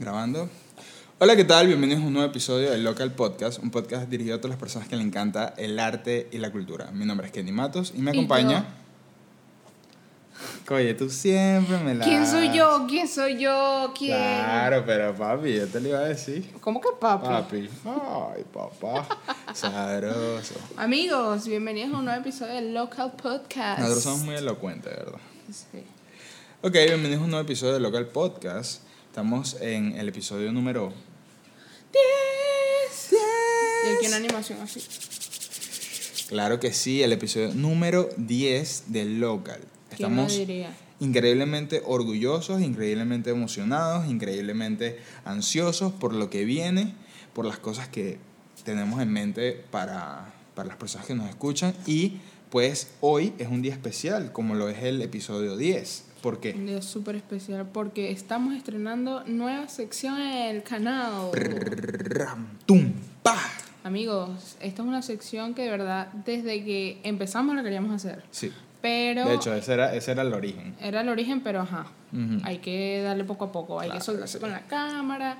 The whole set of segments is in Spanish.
Grabando. Hola, ¿qué tal? Bienvenidos a un nuevo episodio del Local Podcast, un podcast dirigido a todas las personas que le encanta el arte y la cultura. Mi nombre es Kenny Matos y me ¿Y acompaña. Oye, tú siempre me la. ¿Quién soy yo? ¿Quién soy yo? ¿Quién? Claro, pero papi, yo te lo iba a decir. ¿Cómo que papi? Papi. Ay, papá. Sabroso. Amigos, bienvenidos a un nuevo episodio del Local Podcast. Nosotros somos muy elocuentes, ¿verdad? Sí. Ok, bienvenidos a un nuevo episodio del Local Podcast. Estamos en el episodio número Diez. Y aquí una animación así. Claro que sí, el episodio número 10 del local. ¿Quién lo Estamos diría? increíblemente orgullosos, increíblemente emocionados, increíblemente ansiosos por lo que viene, por las cosas que tenemos en mente para, para las personas que nos escuchan. Y pues hoy es un día especial, como lo es el episodio 10. ¿Por Un qué? día súper especial porque estamos estrenando nueva sección en el canal. Ram, tum, pa. Amigos, esta es una sección que de verdad desde que empezamos la queríamos hacer. Sí, Pero de hecho, ese era, ese era el origen. era el origen, pero ajá. Ujú. Hay que darle poco a poco, hay Claro, que soltarse sí. con la cámara,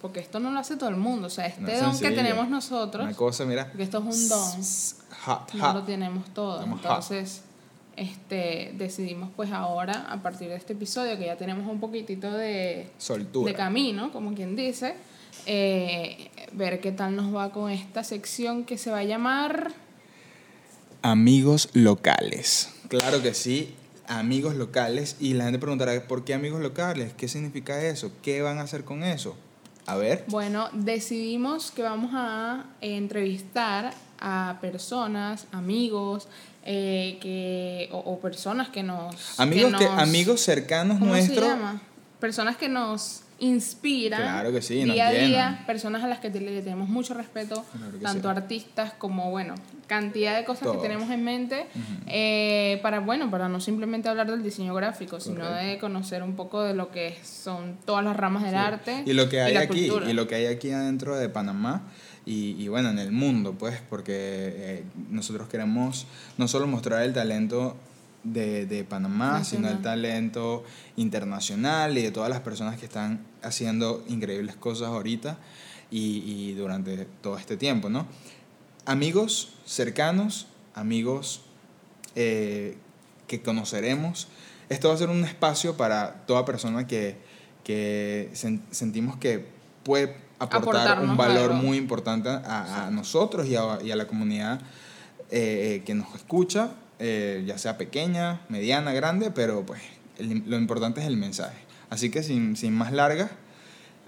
porque esto no lo hace todo el mundo. O sea, este No es don que sencillo. tenemos nosotros, Una cosa, mira. porque esto es un don, Hot, no lo hot. tenemos todo. Estamos hot. Este, decidimos pues ahora, a partir de este episodio, que ya tenemos un poquitito de, Soltura. de camino, como quien dice, eh, ver qué tal nos va con esta sección que se va a llamar... Amigos locales. Claro que sí, amigos locales. Y la gente preguntará, ¿por qué amigos locales? ¿Qué significa eso? ¿Qué van a hacer con eso? A ver. Bueno, decidimos que vamos a entrevistar a personas, amigos, eh, que, o, o personas que nos... Amigos, que, nos- amigos cercanos ¿Cómo nuestros. se llama? Personas que nos inspiran Claro que sí, nos día a día, personas a las que le tenemos mucho respeto, Claro tanto sí. artistas como, bueno, cantidad de cosas que tenemos en mente, eh, para, bueno, para no simplemente hablar del diseño gráfico, sino de conocer un poco de lo que son todas las ramas del arte Y lo que hay aquí, cultura. y lo que hay aquí adentro de Panamá. Y, y bueno, en el mundo, pues, porque eh, nosotros queremos no solo mostrar el talento de, de Panamá, sino el Nacional. talento internacional y de todas las personas que están haciendo increíbles cosas ahorita y, y durante todo este tiempo, ¿no? Amigos cercanos, amigos eh, que conoceremos. Esto va a ser un espacio para toda persona que, que sen- sentimos que puede aportar un valor algo. muy importante a, a nosotros y a, y a la comunidad eh, que nos escucha, eh, ya sea pequeña, mediana, grande, pero pues el- lo importante es el mensaje. Así que sin, sin más largas,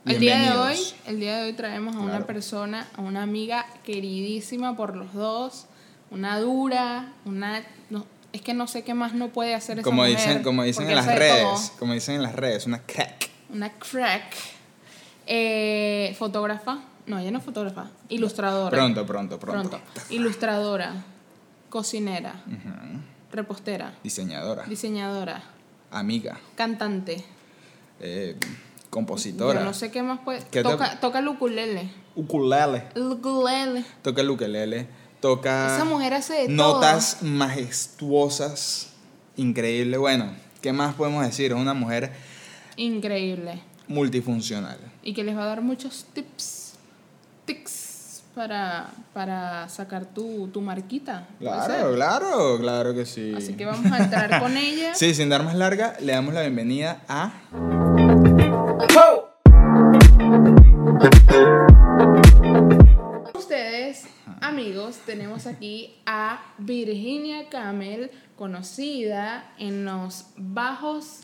El día de hoy, el día de hoy traemos a una Claro. persona, a una amiga queridísima por los dos, una dura, una no, es que no sé qué más no puede hacer esa Como mujer, dicen, como dicen en las redes, como dicen en las redes, una crack. una crack, eh, fotógrafa, no, ella no es fotógrafa, ilustradora. Pronto, pronto, pronto. Ilustradora, cocinera, Ujú. repostera, Diseñadora, diseñadora, amiga, cantante. eh, compositora, Yo no sé qué más puede. ¿Qué te- Toca, toca el ukulele. ukulele, El ukulele. toca el ukelele, toca Esa mujer hace de notas majestuosas, increíble. Bueno, ¿qué más podemos decir? Es una mujer Increíble. multifuncional. Y que les va a dar muchos tips. Tips para, para sacar tu, tu marquita. ¿puede Claro, claro, claro que sí. Así que vamos a entrar con ella. Sí, sin dar más larga, le damos la bienvenida a Ustedes, amigos, tenemos aquí a Virginia Camel, conocida en los bajos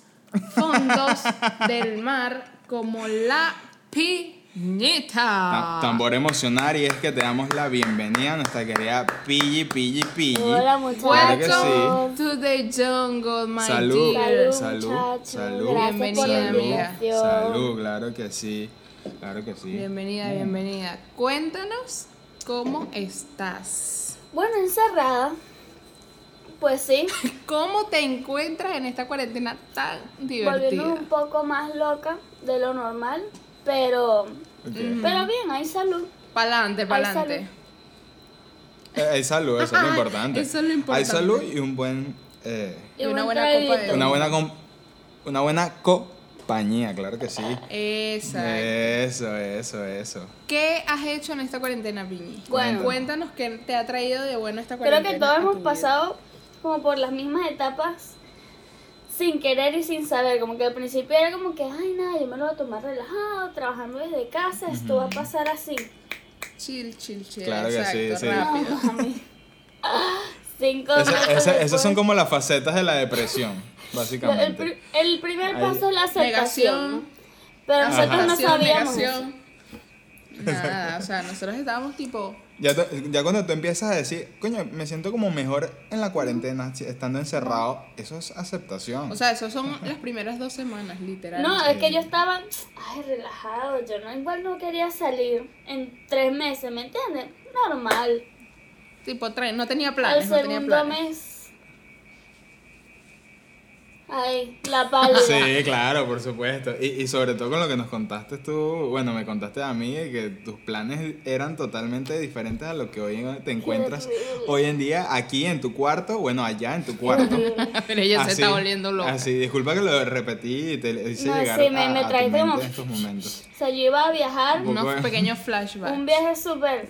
fondos del mar como la piñita. Ta- tambor emocional y es que te damos la bienvenida a nuestra querida Pilli, Pilli, Pilli. Hola muchachos. Claro que Welcome to the jungle, my Salud. dear. Salud, muchachos. salud. Gracias por la Bienvenida, amiga. Salud, claro que sí. Claro que sí. Bienvenida, bienvenida. Cuéntanos cómo estás. Bueno, encerrada. Pues sí, ¿Cómo te encuentras en esta cuarentena tan divertida? volviendo un poco más loca de lo normal, pero pero bien, hay salud. Pa'lante, pa'lante. salud. Eh, Hay salud, eso es lo importante. Eso es lo importante. Hay salud y un buen... eh, Y una buen buena copa de una, buena com- una buena compañía, claro que sí. Exacto. Eso, eso, eso. ¿Qué has hecho en esta cuarentena, Piñi? Bueno. Cuéntanos qué te ha traído de bueno esta Creo cuarentena. que todos hemos pasado como por las mismas etapas sin querer y sin saber. Como que al principio era como que, ay, nada, yo me lo voy a tomar relajado, trabajando desde casa, esto va a pasar así. Chill, chill, chill. Claro que sí, exacto, sí. rápido. Mami. Cinco meses ese- esas son como las facetas de la depresión, El, básicamente. el primer Ahí- paso es la aceptación. Negación. Pero nosotros no sabíamos. negación. Nada, o sea, nosotros estábamos tipo, Ya, ya cuando tú empiezas a decir, coño, me siento como mejor en la cuarentena, estando encerrado, eso es aceptación. o sea, eso son las primeras dos semanas, literal. No, es que yo estaba, ay, relajado, yo no, igual no quería salir en tres meses, ¿me entiendes? Normal. tipo, tre- no tenía Al planes, no tenía segundo planes. mes, ay, la pálida. Sí, claro, por supuesto. Y, y sobre todo con lo que nos contaste tú, bueno, me contaste a mí que tus planes eran totalmente diferentes a lo que hoy te encuentras hoy en día aquí en tu cuarto, bueno, allá en tu cuarto. Pero ella se está volviendo loca. Así, disculpa que lo repetí y te hice No, llegar sí, me- a, me a tu como- en estos momentos. O sea, yo iba a viajar, Un Unos pequeños flashbacks. un viaje súper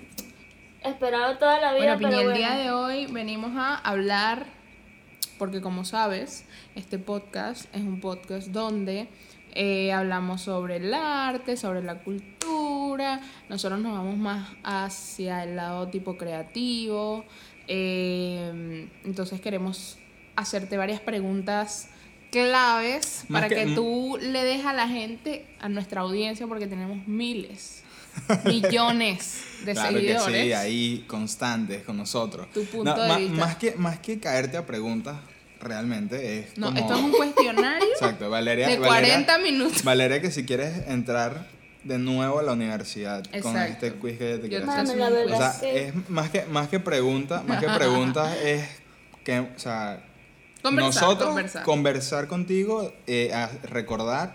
esperado toda la vida, Bueno, Piñi, pero el bueno. día de hoy venimos a hablar, porque como sabes, este podcast es un podcast donde eh, hablamos sobre el arte, sobre la cultura, nosotros nos vamos más hacia el lado tipo creativo, eh, entonces queremos hacerte varias preguntas claves Más para que- que, tú le des a la gente, a nuestra audiencia, porque tenemos miles, millones de claro seguidores. que sí, ahí constantes con nosotros. Tu punto de vista. Más que, más que caerte a preguntas, realmente es No, como... esto es un cuestionario Exacto, Valeria. de Valeria- 40 minutos. Valeria, que si quieres entrar de nuevo a la universidad con este quiz que te Yo quieres te hacer. La O sea, sí. es más que, más que preguntas, más que preguntas es que, o sea, Conversar, nosotros conversar. conversar contigo, eh, a recordar,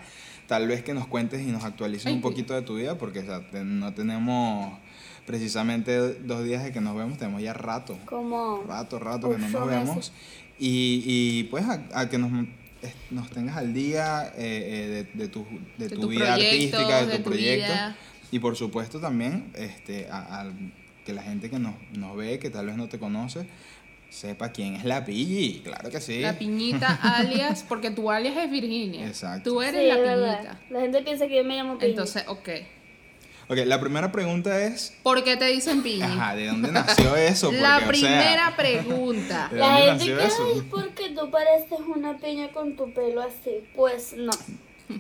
tal vez que nos cuentes y nos actualices Ay, un poquito de tu vida, porque o sea, te- no tenemos precisamente dos días de que nos vemos, tenemos ya rato, Como rato, rato que no nos vemos. Y, y pues a, a que nos, nos tengas al día eh, eh, de, de tu, de De tu vida artística, de tu, de tu proyecto. vida. Y por supuesto también este, a, a que la gente que nos, nos ve, que tal vez no te conoce, sepa quién es la Pilli. Claro que sí. La piñita alias, porque tu alias es Virginia. Exacto. Tú eres Sí, la es verdad. piñita. La gente piensa que yo me llamo Piñi. Entonces, ok. Ok, la primera pregunta es, ¿Por qué te dicen piñi? ajá, ¿de dónde nació eso? Porque, la o sea, primera pregunta. ¿De la gente que eso? "Ay, es porque tú pareces una piña con tu pelo así. Pues no.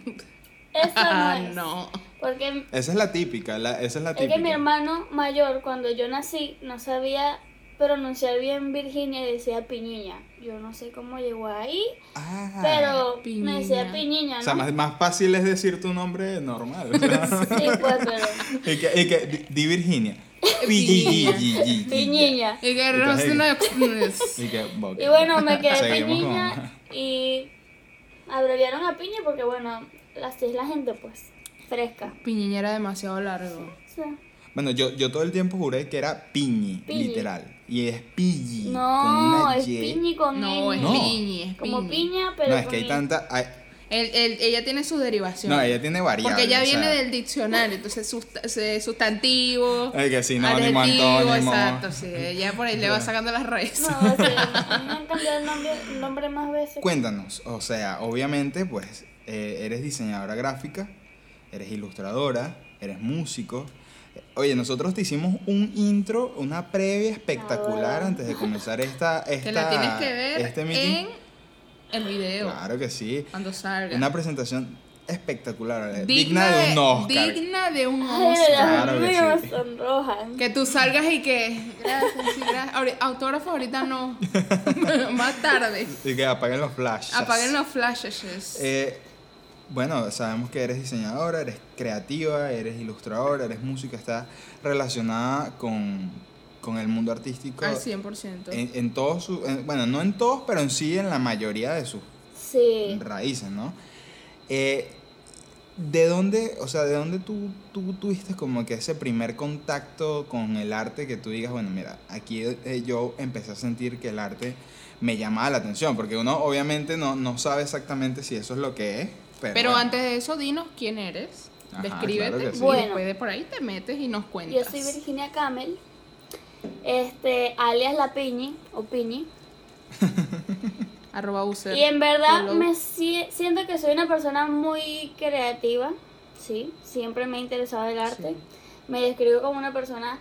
Eso no Ah, es. no. Porque Esa es la típica, la, esa es la es típica. que mi hermano mayor, cuando yo nací, no sabía pronunciar bien Virginia y decía piñiña. Yo no sé cómo llegó ahí, Ah. pero Piñiña. me decía piñiña, ¿no? O sea, más, más fácil es decir tu nombre normal. o sea. Sí, pues, pero. y que, y que, di, di Virginia. Piñiña. Piñiña. Y que Entonces- no Y bueno, me quedé piñiña y abreviaron a piña porque, bueno, así es la gente, pues, fresca. Piñiña era demasiado largo. Sí. Bueno, yo, yo todo el tiempo juré que era piñi, Piñi. literal. Y es con No, una es piñi con No, es. No. piñi, es Como piñi. piña, pero No, es con que hay tanta. hay- Él- él- ella tiene sus derivaciones. no, ella tiene variables. Porque ella o sea, viene del diccionario, entonces susta- se- sustantivo, Ay, que sinónimo, adjetivo, antónimo. exacto, sí, ella por ahí le va sacando las raíces. No, o sea, me han cambiado el nombre, el nombre más veces. Cuéntanos, o sea, obviamente, pues, eh, eres diseñadora gráfica, eres ilustradora, eres músico. Oye, nosotros te hicimos un intro, una previa espectacular Ah. antes de comenzar esta, esta Te la tienes que ver este meeting. en el video, Claro que sí. cuando salga. Una presentación espectacular, digna, digna, de un Oscar. Digna de un Ay, Oscar. Claro Dios que sí. sonrojan. Que tú salgas y que. Gracias, sí, gracias. Ahori- Autógrafo ahorita no. Más tarde. Y que apaguen los flashes. Apaguen los flashes. Eh, bueno, sabemos que eres diseñadora, eres creativa, eres ilustradora, eres música, está relacionada con, con el mundo artístico. Al 100%. En, en todos sus, en- bueno, no en todos, pero en sí en la mayoría de sus Sí. raíces, ¿no? Eh, ¿De dónde, o sea, de dónde tú, tú tuviste como que ese primer contacto con el arte que tú digas, bueno, mira, aquí eh, yo empecé a sentir que el arte me llamaba la atención? Porque uno obviamente no, no sabe exactamente si eso es lo que es, pero... Pero bueno. antes de eso, dinos quién eres. Ajá, Descríbete claro sí. y Bueno. después de por ahí te metes y nos Yo cuentas. soy Virginia Camel, este, alias La Piñi, o Piñi. Arroba user. Y en verdad me si- siento que soy una persona muy creativa, sí, siempre me ha interesado el arte. Sí. Me describo como una persona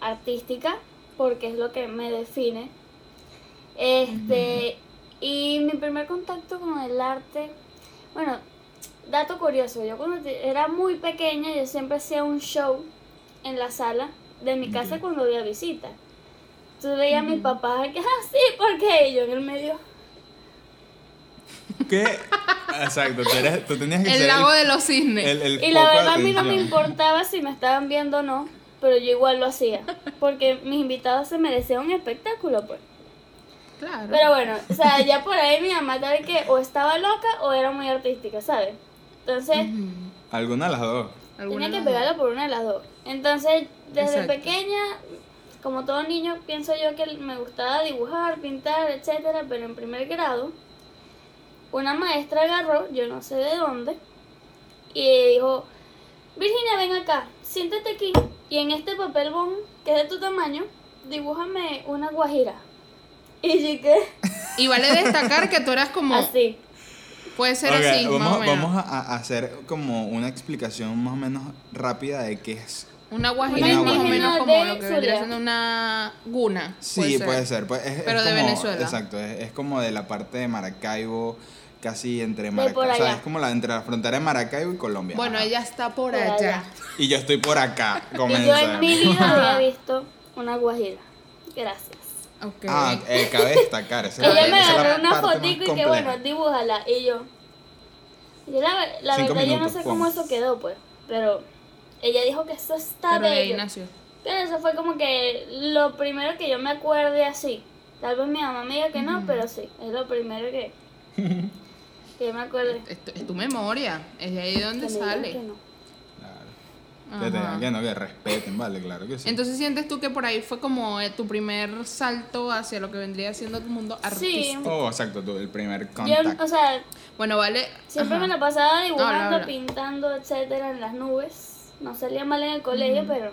artística porque es lo que me define. Este, y mi primer contacto con el arte, bueno, dato curioso, yo cuando era muy pequeña yo siempre hacía un show en la sala de mi casa Ok. cuando había visita. Tú veías a mi papá que, ah, sí, porque Y yo en el medio. ¿Qué? Exacto, tú, eres- tú tenías que El ser lago de los cisnes. el, el Y la verdad a mí no me importaba si me estaban viendo o no, pero yo igual lo hacía. Porque mis invitados se merecían un espectáculo, pues. Claro. Pero bueno, o sea, ya por ahí mi mamá tal que o estaba loca o era muy artística, ¿sabes? Entonces. Alguna de las dos. ¿Alguna tenía que pegarlo por una de las dos. Entonces, desde Exacto. pequeña, como todo niño, pienso yo que me gustaba dibujar, pintar, etcétera, pero en primer grado, una maestra agarró, yo no sé de dónde, y dijo, Virginia, ven acá, siéntate aquí, y en este papel bond, que es de tu tamaño, dibújame una guajira. Y yo? Y vale destacar que tú eras como. así. Puede ser así, vamos, más o menos. vamos a, a hacer como una explicación más o menos rápida de qué es. Una guajira Una es más o guajira. menos como de lo que vendría siendo una guna. Sí, puede ser. pues, es- es Pero de como- Venezuela. Exacto, es, es como de la parte de Maracaibo, casi entre Maracaibo. O sea, es como la, entre la frontera de Maracaibo y Colombia. Bueno, Ajá. ella está por, Por allá. allá. Y yo estoy por acá. Y yo en mi vida había visto una guajira. Gracias. Ok. Ah, eh, cabe destacar. Esa es la- Ella me agarró una fotico y que bueno, dibújala. Y yo. Yo la, la verdad yo no minutos, sé cómo eso quedó, pues. Pero ella dijo que eso está Pero de ahí bello. nació. Pero eso fue como que lo primero que yo me acuerde así. Tal vez mi mamá me diga que no, pero sí, es lo primero que, que yo me acuerde. Es tu, es tu memoria. Es de ahí donde Que me digan sale. que no. Que, te- Ajá. que no, que respeten, vale, claro que sí. Entonces sientes tú que por ahí fue como eh, tu primer salto hacia lo que vendría siendo tu mundo artístico. Oh, exacto, tú, el primer Yo, contacto. o sea, Bueno, vale. siempre ajá. me la pasaba dibujando, Habla, habla. pintando, etcétera, en las nubes. No salía mal en el colegio, pero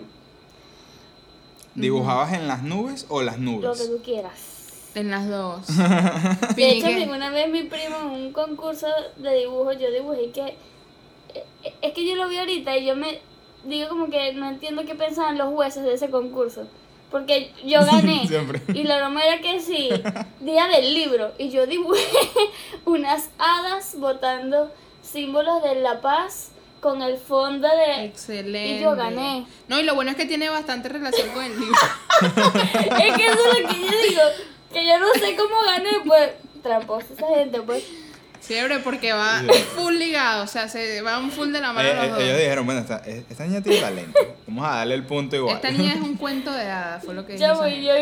¿Dibujabas en las nubes o las lo que nubes? tú quieras. En las dos. De hecho, ¿qué? mi- una vez mi primo en un concurso de dibujo, yo dibujé que... eh, eh, Es que yo lo vi ahorita y yo me digo como que no entiendo qué pensaban los jueces de ese concurso. Porque yo gané. Siempre. Y la broma era que sí, día del libro. Y yo dibujé unas hadas botando símbolos de la paz con el fondo de... Excelente. Y yo gané. No, y lo bueno es que tiene bastante relación con el libro. Es que eso es lo que yo digo. Que yo no sé cómo gané, pues... Tramposa esa gente, pues. Chévere, porque va full ligado. O sea, se va un full de la mano Eh, los eh, dos. ellos dijeron, bueno, esta, esta niña tiene talento. Vamos a darle el punto igual. Esta niña es un cuento de hadas, fue lo que dijo. Yo voy, yo.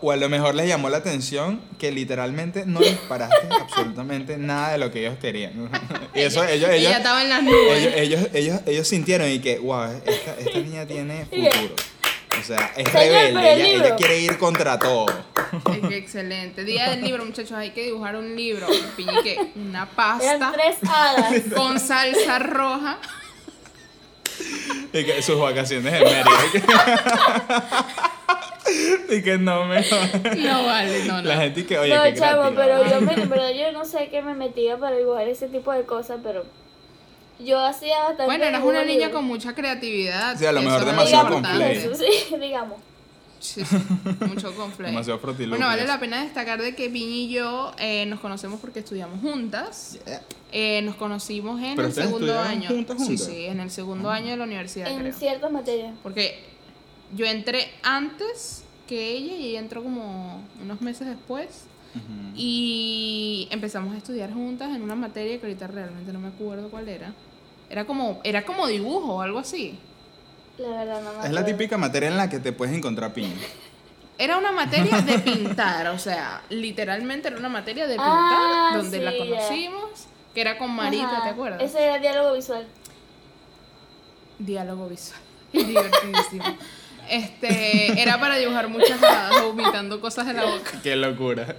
O a lo mejor les llamó la atención que literalmente no disparaste absolutamente nada de lo que ellos querían. Y eso ellos, ellos, Ella estaba en las nubes. ellos, ellos, ellos, ellos sintieron y que, wow, esta, esta niña tiene futuro. O sea, es Señor, rebelde, pero el ella, libro. ella quiere ir contra todo. Es que excelente. Día del libro, muchachos, hay que dibujar un libro. Piñique, una Eran pasta tres hadas. con salsa roja. Y que sus vacaciones en Mérida. Y que, y que no me. No vale, no, no. La gente y que, oye, no, qué chamo, creativa. pero yo, me, verdad yo no sé qué me metía para dibujar ese tipo de cosas, pero yo hacía bastante. Bueno, eras una niña libre. con mucha creatividad. Sí, a lo mejor demasiado complejo. sí, digamos. Sí, sí, mucho complejo. Demasiado frotilupio. Bueno, vale la pena destacar de que Piñi y yo eh, nos conocemos porque estudiamos juntas. Yeah. Eh, nos conocimos en ¿Pero el segundo año. juntas, Sí, juntas? sí, en el segundo año de la universidad, En creo. ciertas materias. Porque yo entré antes que ella y ella entró como unos meses después. Y empezamos a estudiar juntas en una materia que ahorita realmente no me acuerdo cuál era. Era como, era como dibujo o algo así. La verdad, no me Es la acuerdo. típica materia en la que te puedes encontrar piña. Era una materia de pintar, o sea, literalmente era una materia de pintar, Ah, donde la ya. conocimos que era con Marita, Ajá, ¿te acuerdas? Ese era diálogo visual. Diálogo visual. Divertidísimo. Este, era para dibujar muchas hadas vomitando cosas de la boca. Qué locura.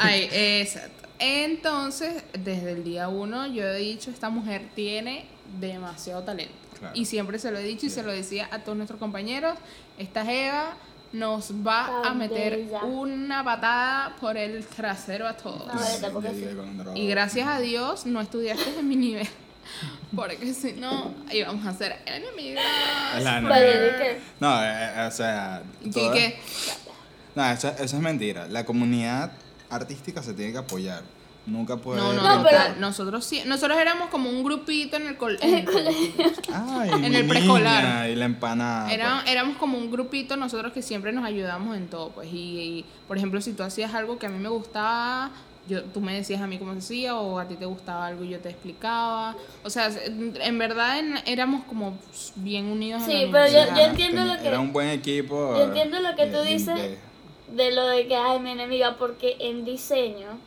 Ay, exacto. Entonces, desde el día uno, yo he dicho, esta mujer tiene demasiado talento. Claro. Y siempre se lo he dicho y se lo decía a todos nuestros compañeros, esta Eva nos va a meter una patada por el trasero a todos. No. Y gracias a Dios no estudiaste en mi nivel. Porque si no, íbamos a ser enemigas. La enemiga. No, eh, eh, o sea. ¿Y toda- qué? No, eso, eso es mentira. La comunidad artística se tiene que apoyar. Nunca puede. No, no, No, pero- Nosotros sí, nosotros éramos como un grupito en el, col- en el colegio. Ay, en mi el preescolar. Y la empanada. Era- pues. éramos como un grupito nosotros que siempre nos ayudamos en todo, pues. Y, y, por ejemplo, si tú hacías algo que a mí me gustaba, yo, tú me decías a mí cómo se hacía, o a ti te gustaba algo y yo te explicaba. O sea, en verdad en- éramos como bien unidos. en Sí, la pero yo- yo entiendo lo que- Era un buen equipo. yo entiendo lo que tú dices. de- De lo de que, ay, mi enemiga, porque en diseño,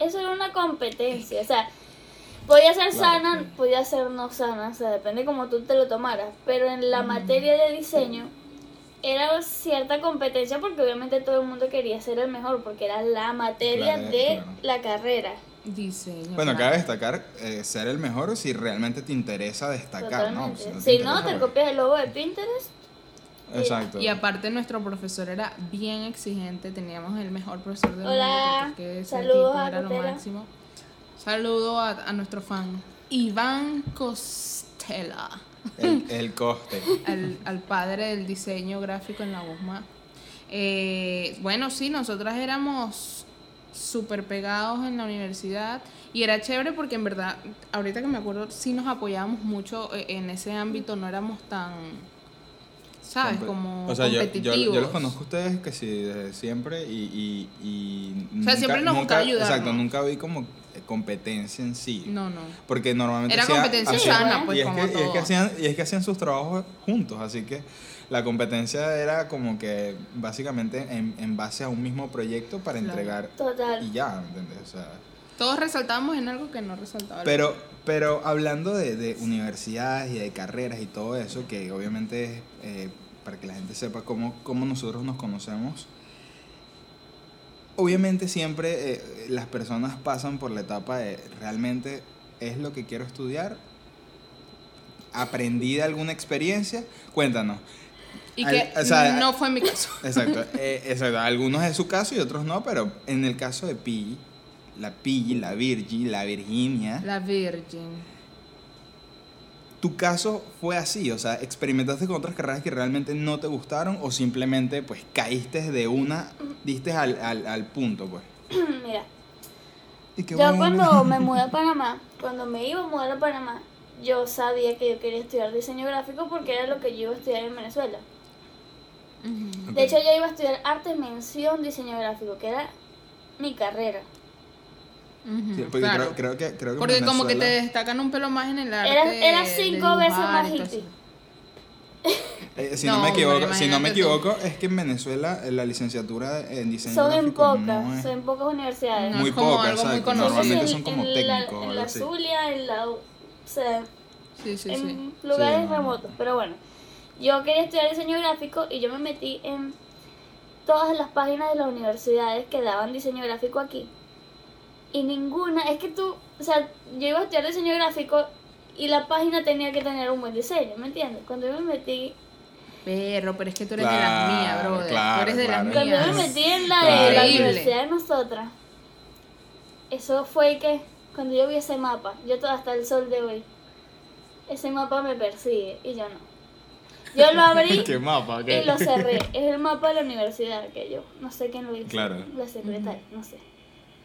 eso era una competencia. O sea, podía ser sana, podía ser no sana, o sea, depende como tú te lo tomaras. Pero en la materia de diseño, era cierta competencia porque obviamente todo el mundo quería ser el mejor, porque era la materia Claro, de claro. la carrera. Diseño. Bueno, claro. cabe destacar eh, ser el mejor si realmente te interesa destacar, ¿no? Totalmente. no si te no, te interesa, copias el logo de Pinterest. Exacto. Y aparte nuestro profesor era bien exigente, teníamos el mejor profesor del Hola, mundo, porque ese saludos tipo a era lo máximo. Saludo a, a nuestro fan, Iván Costela, El, el coste. al, al padre del diseño gráfico en la USMA. Eh, bueno, sí, nosotras éramos súper pegados en la universidad y era chévere porque en verdad, ahorita que me acuerdo, sí nos apoyábamos mucho eh, en ese ámbito, no éramos tan, ¿sabes? Como o sea, yo, yo, competitivos. yo los conozco a ustedes que sí, desde siempre y, y, y O sea, siempre nos. Exacto, nunca vi como competencia en sí. No, no. Porque normalmente Era competencia hacían- sana, pues, y es, como que, y es que hacían y es que hacían sus trabajos juntos, así que la competencia era como que básicamente en, en base a un mismo proyecto para Claro. entregar Total. y ya, ¿entendés? O sea, Todos resaltábamos en algo que no resaltaba. pero, pero hablando de, de universidades y de carreras y todo eso, que obviamente es eh, para que la gente sepa cómo, cómo nosotros nos conocemos, obviamente siempre eh, las personas pasan por la etapa de realmente es lo que quiero estudiar, aprendí de alguna experiencia, cuéntanos. Y Al- que o sea, no fue mi caso. Exacto, eh, exacto. Algunos es su caso y otros no, pero en el caso de Piggy, la Piggy, la Virgi, la Virginia, La Virgin. tu caso fue así, o sea, experimentaste con otras carreras que realmente no te gustaron o simplemente pues caíste de una, diste al, al, al punto, pues. Mira, Y qué yo bueno. cuando me mudé a Panamá, cuando me iba a mudar a Panamá, yo sabía que yo quería estudiar diseño gráfico porque era lo que yo iba a estudiar en Venezuela. De hecho, yo iba a estudiar arte mención diseño gráfico, que era mi carrera. Sí, porque claro. creo, creo que, creo que Porque como que te destacan un pelo más en el arte. Era, cinco veces más hippie. eh, si no, No, me equivoco, si no me tú. equivoco, es que en Venezuela eh, la licenciatura en diseño Son en pocas, no es- son en pocas universidades. No Muy pocas, algo muy. Normalmente en, son como en la, técnicos o en la así. Zulia, en la... O sea, Sí, sí, en sí. lugares Sí, no, no. remotos. Pero bueno, yo quería estudiar diseño gráfico y yo me metí en todas las páginas de las universidades que daban diseño gráfico aquí. Y ninguna, es que tú, o sea, yo iba a estudiar diseño gráfico y la página tenía que tener un buen diseño, ¿me entiendes? Cuando yo me metí, Perro, pero es que tú eres de las mías, brother. claro, tú eres de claro. las cuando mías. me metí en la Claro. de la universidad de nosotras, eso fue que cuando yo vi ese mapa, yo todo hasta el sol de hoy, ese mapa me persigue y yo no. Yo lo abrí ¿Qué mapa? y lo cerré. Es el mapa de la universidad que yo, no sé quién lo hizo. Claro. La secretaria, no sé.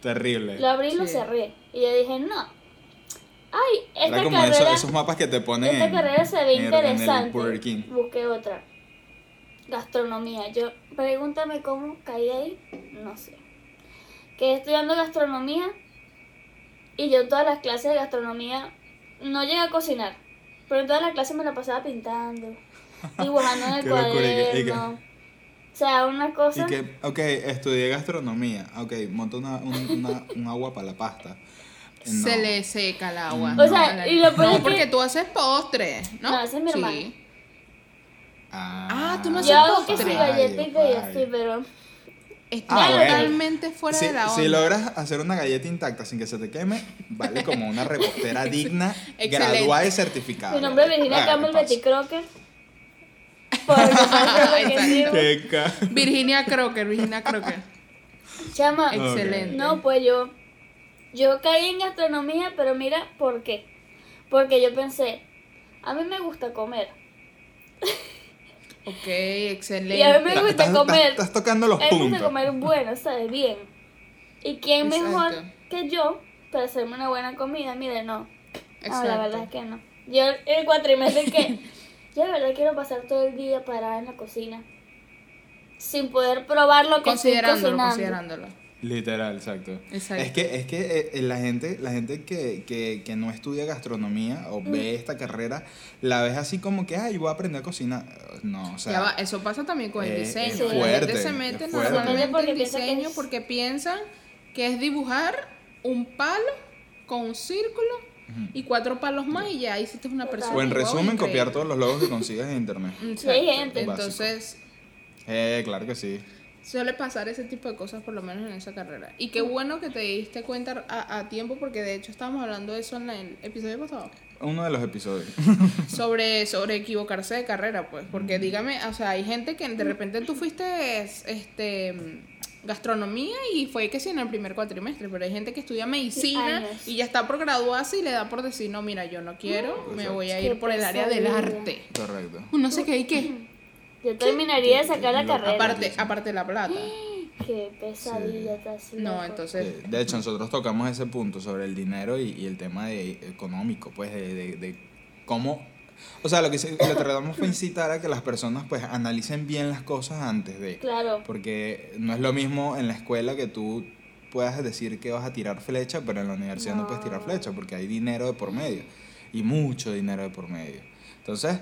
Terrible. Lo abrí y lo Sí. cerré. Y yo dije, no. Ay, esta Era como carrera, eso- esos mapas que te ponen esta en- carrera se ve en en interesante. Burger King. Busqué otra. Gastronomía. Yo, pregúntame cómo caí ahí, no sé. Quedé estudiando gastronomía y yo en todas las clases de gastronomía no llegué a cocinar, pero en todas las clases me la pasaba pintando, dibujando en el cuaderno. O sea, una cosa... Y que, ok, estudié gastronomía. Ok, monto una, un, una- un agua para la pasta. No. se le seca el agua. O sea, a la- y lo no, es que- porque tú haces postre, ¿no? No, ese es mi hermano. Ah, tú no Yo haces hago que sí postre. galletita y así, pero Está Ah, bueno. totalmente fuera Si, de la onda. si logras hacer una galleta intacta sin que se te queme, vale como una repostera digna, graduada y certificada. mi nombre es Virginia Ah, Campbell ¿qué pasa? Betty Crocker. Porque Virginia Crocker, Virginia Crocker. Chama, Excelente. no, pues yo, yo caí en gastronomía, pero mira, ¿por qué? Porque yo pensé, a mí me gusta comer. Ok, excelente. Y a mí me gusta Estás- comer. Estás, estás tocando los A mí me gusta puntos. comer bueno, ¿sabes? Bien. ¿Y quién Exacto. mejor que yo para hacerme una buena comida? Mire, no. No, la Exacto. verdad es que no. Yo el cuatrimestre que yo de verdad quiero pasar todo el día parada en la cocina sin poder probar lo que estoy Considerándolo, cocinando. considerándolo. Literal, exacto. Exacto. Es que, es que eh, la gente, la gente que, que, que no estudia gastronomía o Mm. ve esta carrera, la ves así como que, ay, voy a aprender a cocinar. No, o sea, ya va, eso pasa también con el eh, diseño. es la fuerte, gente se mete normalmente Porque en diseño es- porque piensan que es dibujar un palo con un círculo y cuatro palos más y ya hiciste una persona. o en resumen, copiar todos los logos que consigues en internet. Exacto. hay gente. Entonces, Eh, claro que sí. suele pasar ese tipo de cosas por lo menos en esa carrera. Y qué bueno que te diste cuenta a, a tiempo porque de hecho estábamos hablando de eso en el episodio pasado. Uno de los episodios. sobre, sobre equivocarse de carrera, pues. Porque dígame, o sea, hay gente que de repente tú fuiste este gastronomía y fue que sí en el primer cuatrimestre, pero hay gente que estudia medicina Años. y ya está por graduarse y le da por decir, no, mira, yo no quiero, me voy a ir por el área del arte. Correcto. No sé qué y qué. Yo terminaría de sacar la carrera. Aparte, aparte la plata. Qué pesadilla hace No, entonces... Eh, De hecho, nosotros tocamos ese punto sobre el dinero y, y el tema de, económico, pues, de, de, de cómo... O sea, lo que, lo que tratamos fue incitar a que las personas, pues, analicen bien las cosas antes de... Claro. Porque no es lo mismo en la escuela que tú puedas decir que vas a tirar flecha, pero en la universidad no, puedes tirar flecha porque hay dinero de por medio. Y mucho dinero de por medio. Entonces,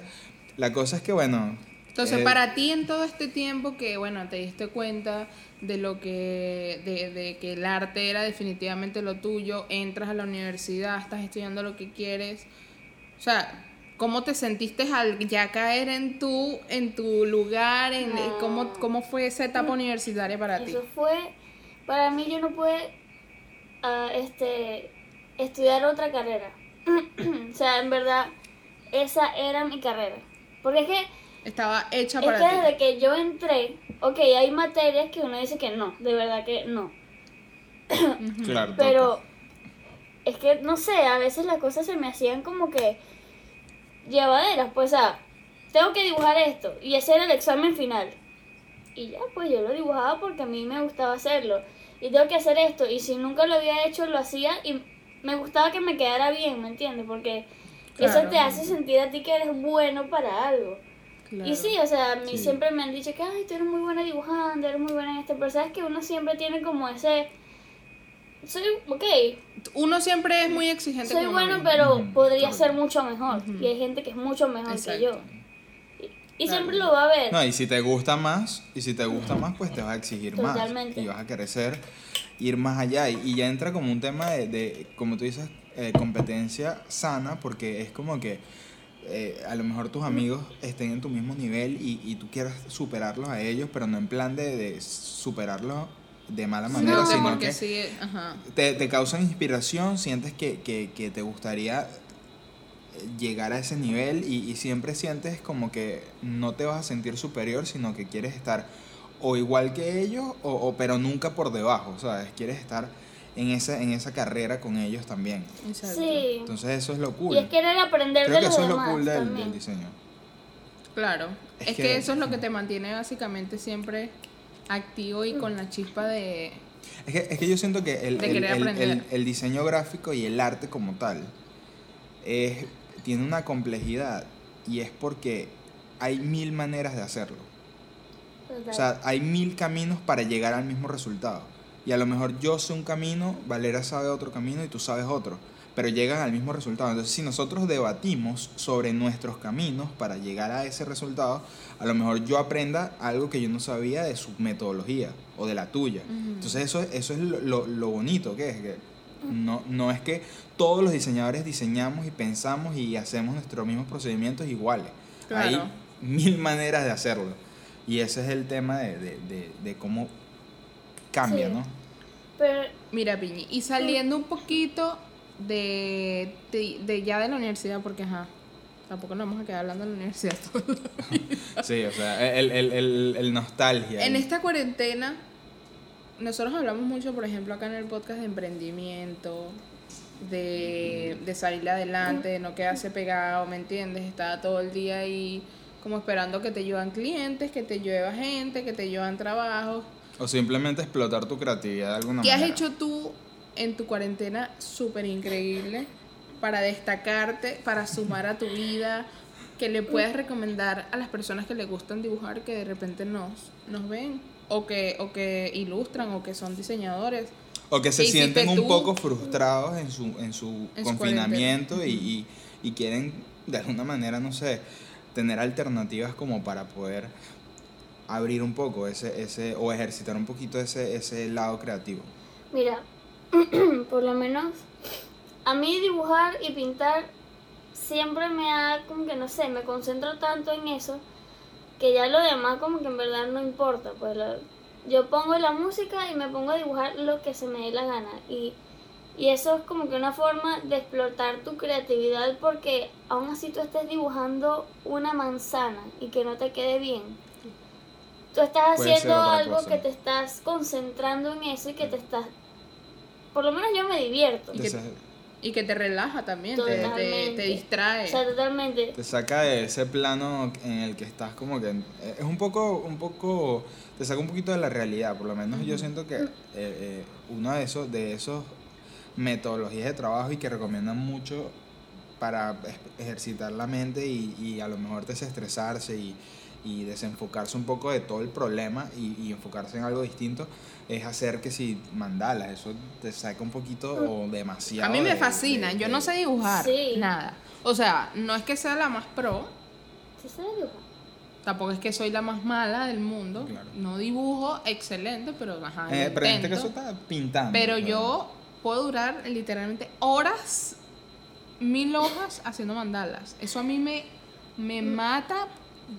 la cosa es que, bueno... Entonces, eh, para ti en todo este tiempo que, bueno, te diste cuenta de lo que, de, de que el arte era definitivamente lo tuyo, entras a la universidad, estás estudiando lo que quieres, o sea, ¿cómo te sentiste al ya caer en tu, en tu lugar? En, No. ¿cómo, ¿Cómo fue esa etapa universitaria para ti? Eso fue, para mí yo no pude ah, este, estudiar otra carrera. o sea, en verdad, esa era mi carrera. Porque es que, Estaba hecha es para que ti. desde que yo entré, ok, hay materias que uno dice que no, de verdad que no. Claro, Pero es que, no sé, a veces las cosas se me hacían como que llevaderas. Pues, o sea, tengo que dibujar esto y hacer el examen final. Y ya, pues yo lo dibujaba porque a mí me gustaba hacerlo. Y tengo que hacer esto. Y si nunca lo había hecho, lo hacía y me gustaba que me quedara bien, ¿me entiendes? Porque eso te hace sentir a ti que eres bueno para algo. Claro. Y sí, o sea, a mí Sí. siempre me han dicho que, ay, tú eres muy buena dibujando, eres muy buena en esto, pero sabes que uno siempre tiene como ese... Soy, ok, Uno siempre es muy exigente soy bueno, mismo. pero podría ser mucho mejor. Y hay gente que es mucho mejor Exacto. que yo. Y, y Claro. siempre lo va a ver. No, y si te gusta más, y si te gusta más, pues te vas a exigir Totalmente. más. Y vas a querer ser, ir más allá. Y, y ya entra como un tema de, de, como tú dices, eh, competencia sana, porque es como que eh, a lo mejor tus amigos estén en tu mismo nivel y, y tú quieras superarlos a ellos, pero no en plan de, de superarlos de mala manera, No, sino porque que sí, ajá. te, te causan inspiración, sientes que, que, que te gustaría llegar a ese nivel y, y siempre sientes como que no te vas a sentir superior, sino que quieres estar o igual que ellos, o, o- pero nunca por debajo, ¿sabes? Quieres estar en esa, en esa carrera con ellos también. Exacto. sí. Entonces eso es lo cool. Y es querer aprender Creo de que los eso es lo cool del, diseño. Claro, Es es, que, que- eso es lo que te mantiene básicamente siempre activo y con la chispa de... Es que, es que yo siento que el, el- el- aprender. el- el diseño gráfico y el arte como tal es, tiene una complejidad y es porque hay mil maneras de hacerlo. O sea, hay mil caminos para llegar al mismo resultado. Y a lo mejor yo sé un camino, Valera sabe otro camino y tú sabes otro. Pero llegan al mismo resultado. Entonces, si nosotros debatimos sobre nuestros caminos para llegar a ese resultado, a lo mejor yo aprenda algo que yo no sabía de su metodología o de la tuya. Entonces, eso, eso es lo, lo- lo bonito que es. Que No, no es que todos los diseñadores diseñamos y pensamos y hacemos nuestros mismos procedimientos iguales. Hay Claro. mil maneras de hacerlo. Y ese es el tema de, de, de, de cómo cambia, Sí. ¿no? Pero Mira, Piñi, y saliendo un poquito de, de, de ya de la universidad, porque ajá, tampoco nos vamos a quedar hablando de la universidad. Sí, o sea, el, el, el, el nostalgia. en esta cuarentena, nosotros hablamos mucho, por ejemplo, acá en el podcast de emprendimiento, de, de salir adelante, de no quedarse pegado, ¿me entiendes? Estaba todo el día ahí como esperando que te llevan clientes, que te lleva gente, que te llevan trabajos. O simplemente explotar tu creatividad de alguna ¿Qué has manera. hecho tú en tu cuarentena súper increíble para destacarte, para sumar a tu vida, que le puedas recomendar a las personas que les gustan dibujar que de repente nos, nos ven? O que, o que ilustran o que son diseñadores. O que se ¿Qué hiciste sienten un tú? poco frustrados en su, en su En su confinamiento y, y, y quieren de alguna manera, no sé, tener alternativas como para poder abrir un poco ese, ese o ejercitar un poquito ese, ese lado creativo. Mira, por lo menos a mí dibujar y pintar siempre me ha, como que no sé, me concentro tanto en eso que ya lo demás como que en verdad no importa. Pues lo- yo pongo la música y me pongo a dibujar lo que se me dé la gana. Y, y eso es como que una forma de explotar tu creatividad porque aún así tú estés dibujando una manzana y que no te quede bien. Tú estás Puede haciendo algo cosa. que te estás concentrando en eso y que te estás... Por lo menos yo me divierto. Y que- Y que te relaja también, te, te, te distrae. O sea, totalmente. te saca de ese plano en el que estás como que es un poco un poco te saca un poquito de la realidad por lo menos yo siento que eh, eh, uno de esos de esos metodologías de trabajo y que recomiendan mucho para ej- ejercitar la mente y, y a lo mejor desestresarse y, y desenfocarse un poco de todo el problema y, y enfocarse en algo distinto es hacer que si mandalas eso te saca un poquito o demasiado A mí me de- fascina, de- yo de- no sé dibujar Sí. nada. O sea, no es que sea la más pro, ¿Sí sabes dibujar? tampoco es que soy la más mala del mundo. Claro. No dibujo excelente, pero ajá, Eh, pero este está pintando. Pero claro. yo puedo durar literalmente horas, mil hojas haciendo mandalas. Eso a mí me, me mata.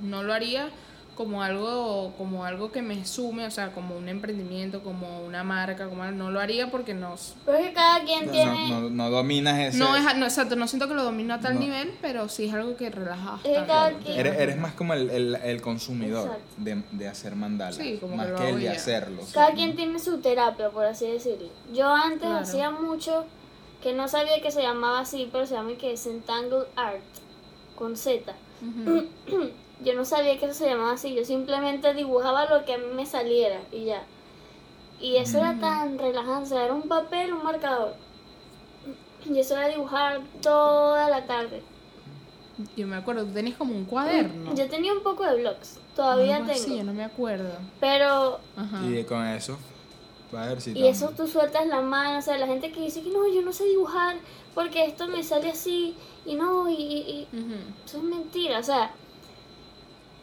No lo haría como algo, como algo que me sume, o sea, como un emprendimiento, como una marca, como algo. no lo haría porque no, Pero es que cada quien No, tiene... no, no dominas ese. no es, no, exacto, no siento que lo domino a tal No. nivel, pero sí es algo que relaja Es bastante. cada quien- Eres, eres más como el, el, el consumidor de, de hacer mandalas. Sí, como más que lo que el de hacerlo. Cada sí. quien tiene su terapia, por así decirlo. Yo antes Claro. hacía mucho que no sabía que se llamaba así, pero se llama que Centangle Art, con Z. Ujú. Yo no sabía que eso se llamaba así, yo simplemente dibujaba lo que a mí me saliera y ya. Y eso era tan relajante, o sea, era un papel, un marcador. Y eso era dibujar toda la tarde. Yo me acuerdo, tú tenías como un cuaderno. Yo tenía un poco de blogs, todavía tengo. yo no me acuerdo. Pero Ajá. Y con eso, vas ejercitando. Y eso tú sueltas la mano, o sea, la gente que dice que no, yo no sé dibujar porque esto me sale así y no, y, y- eso es mentira, o sea,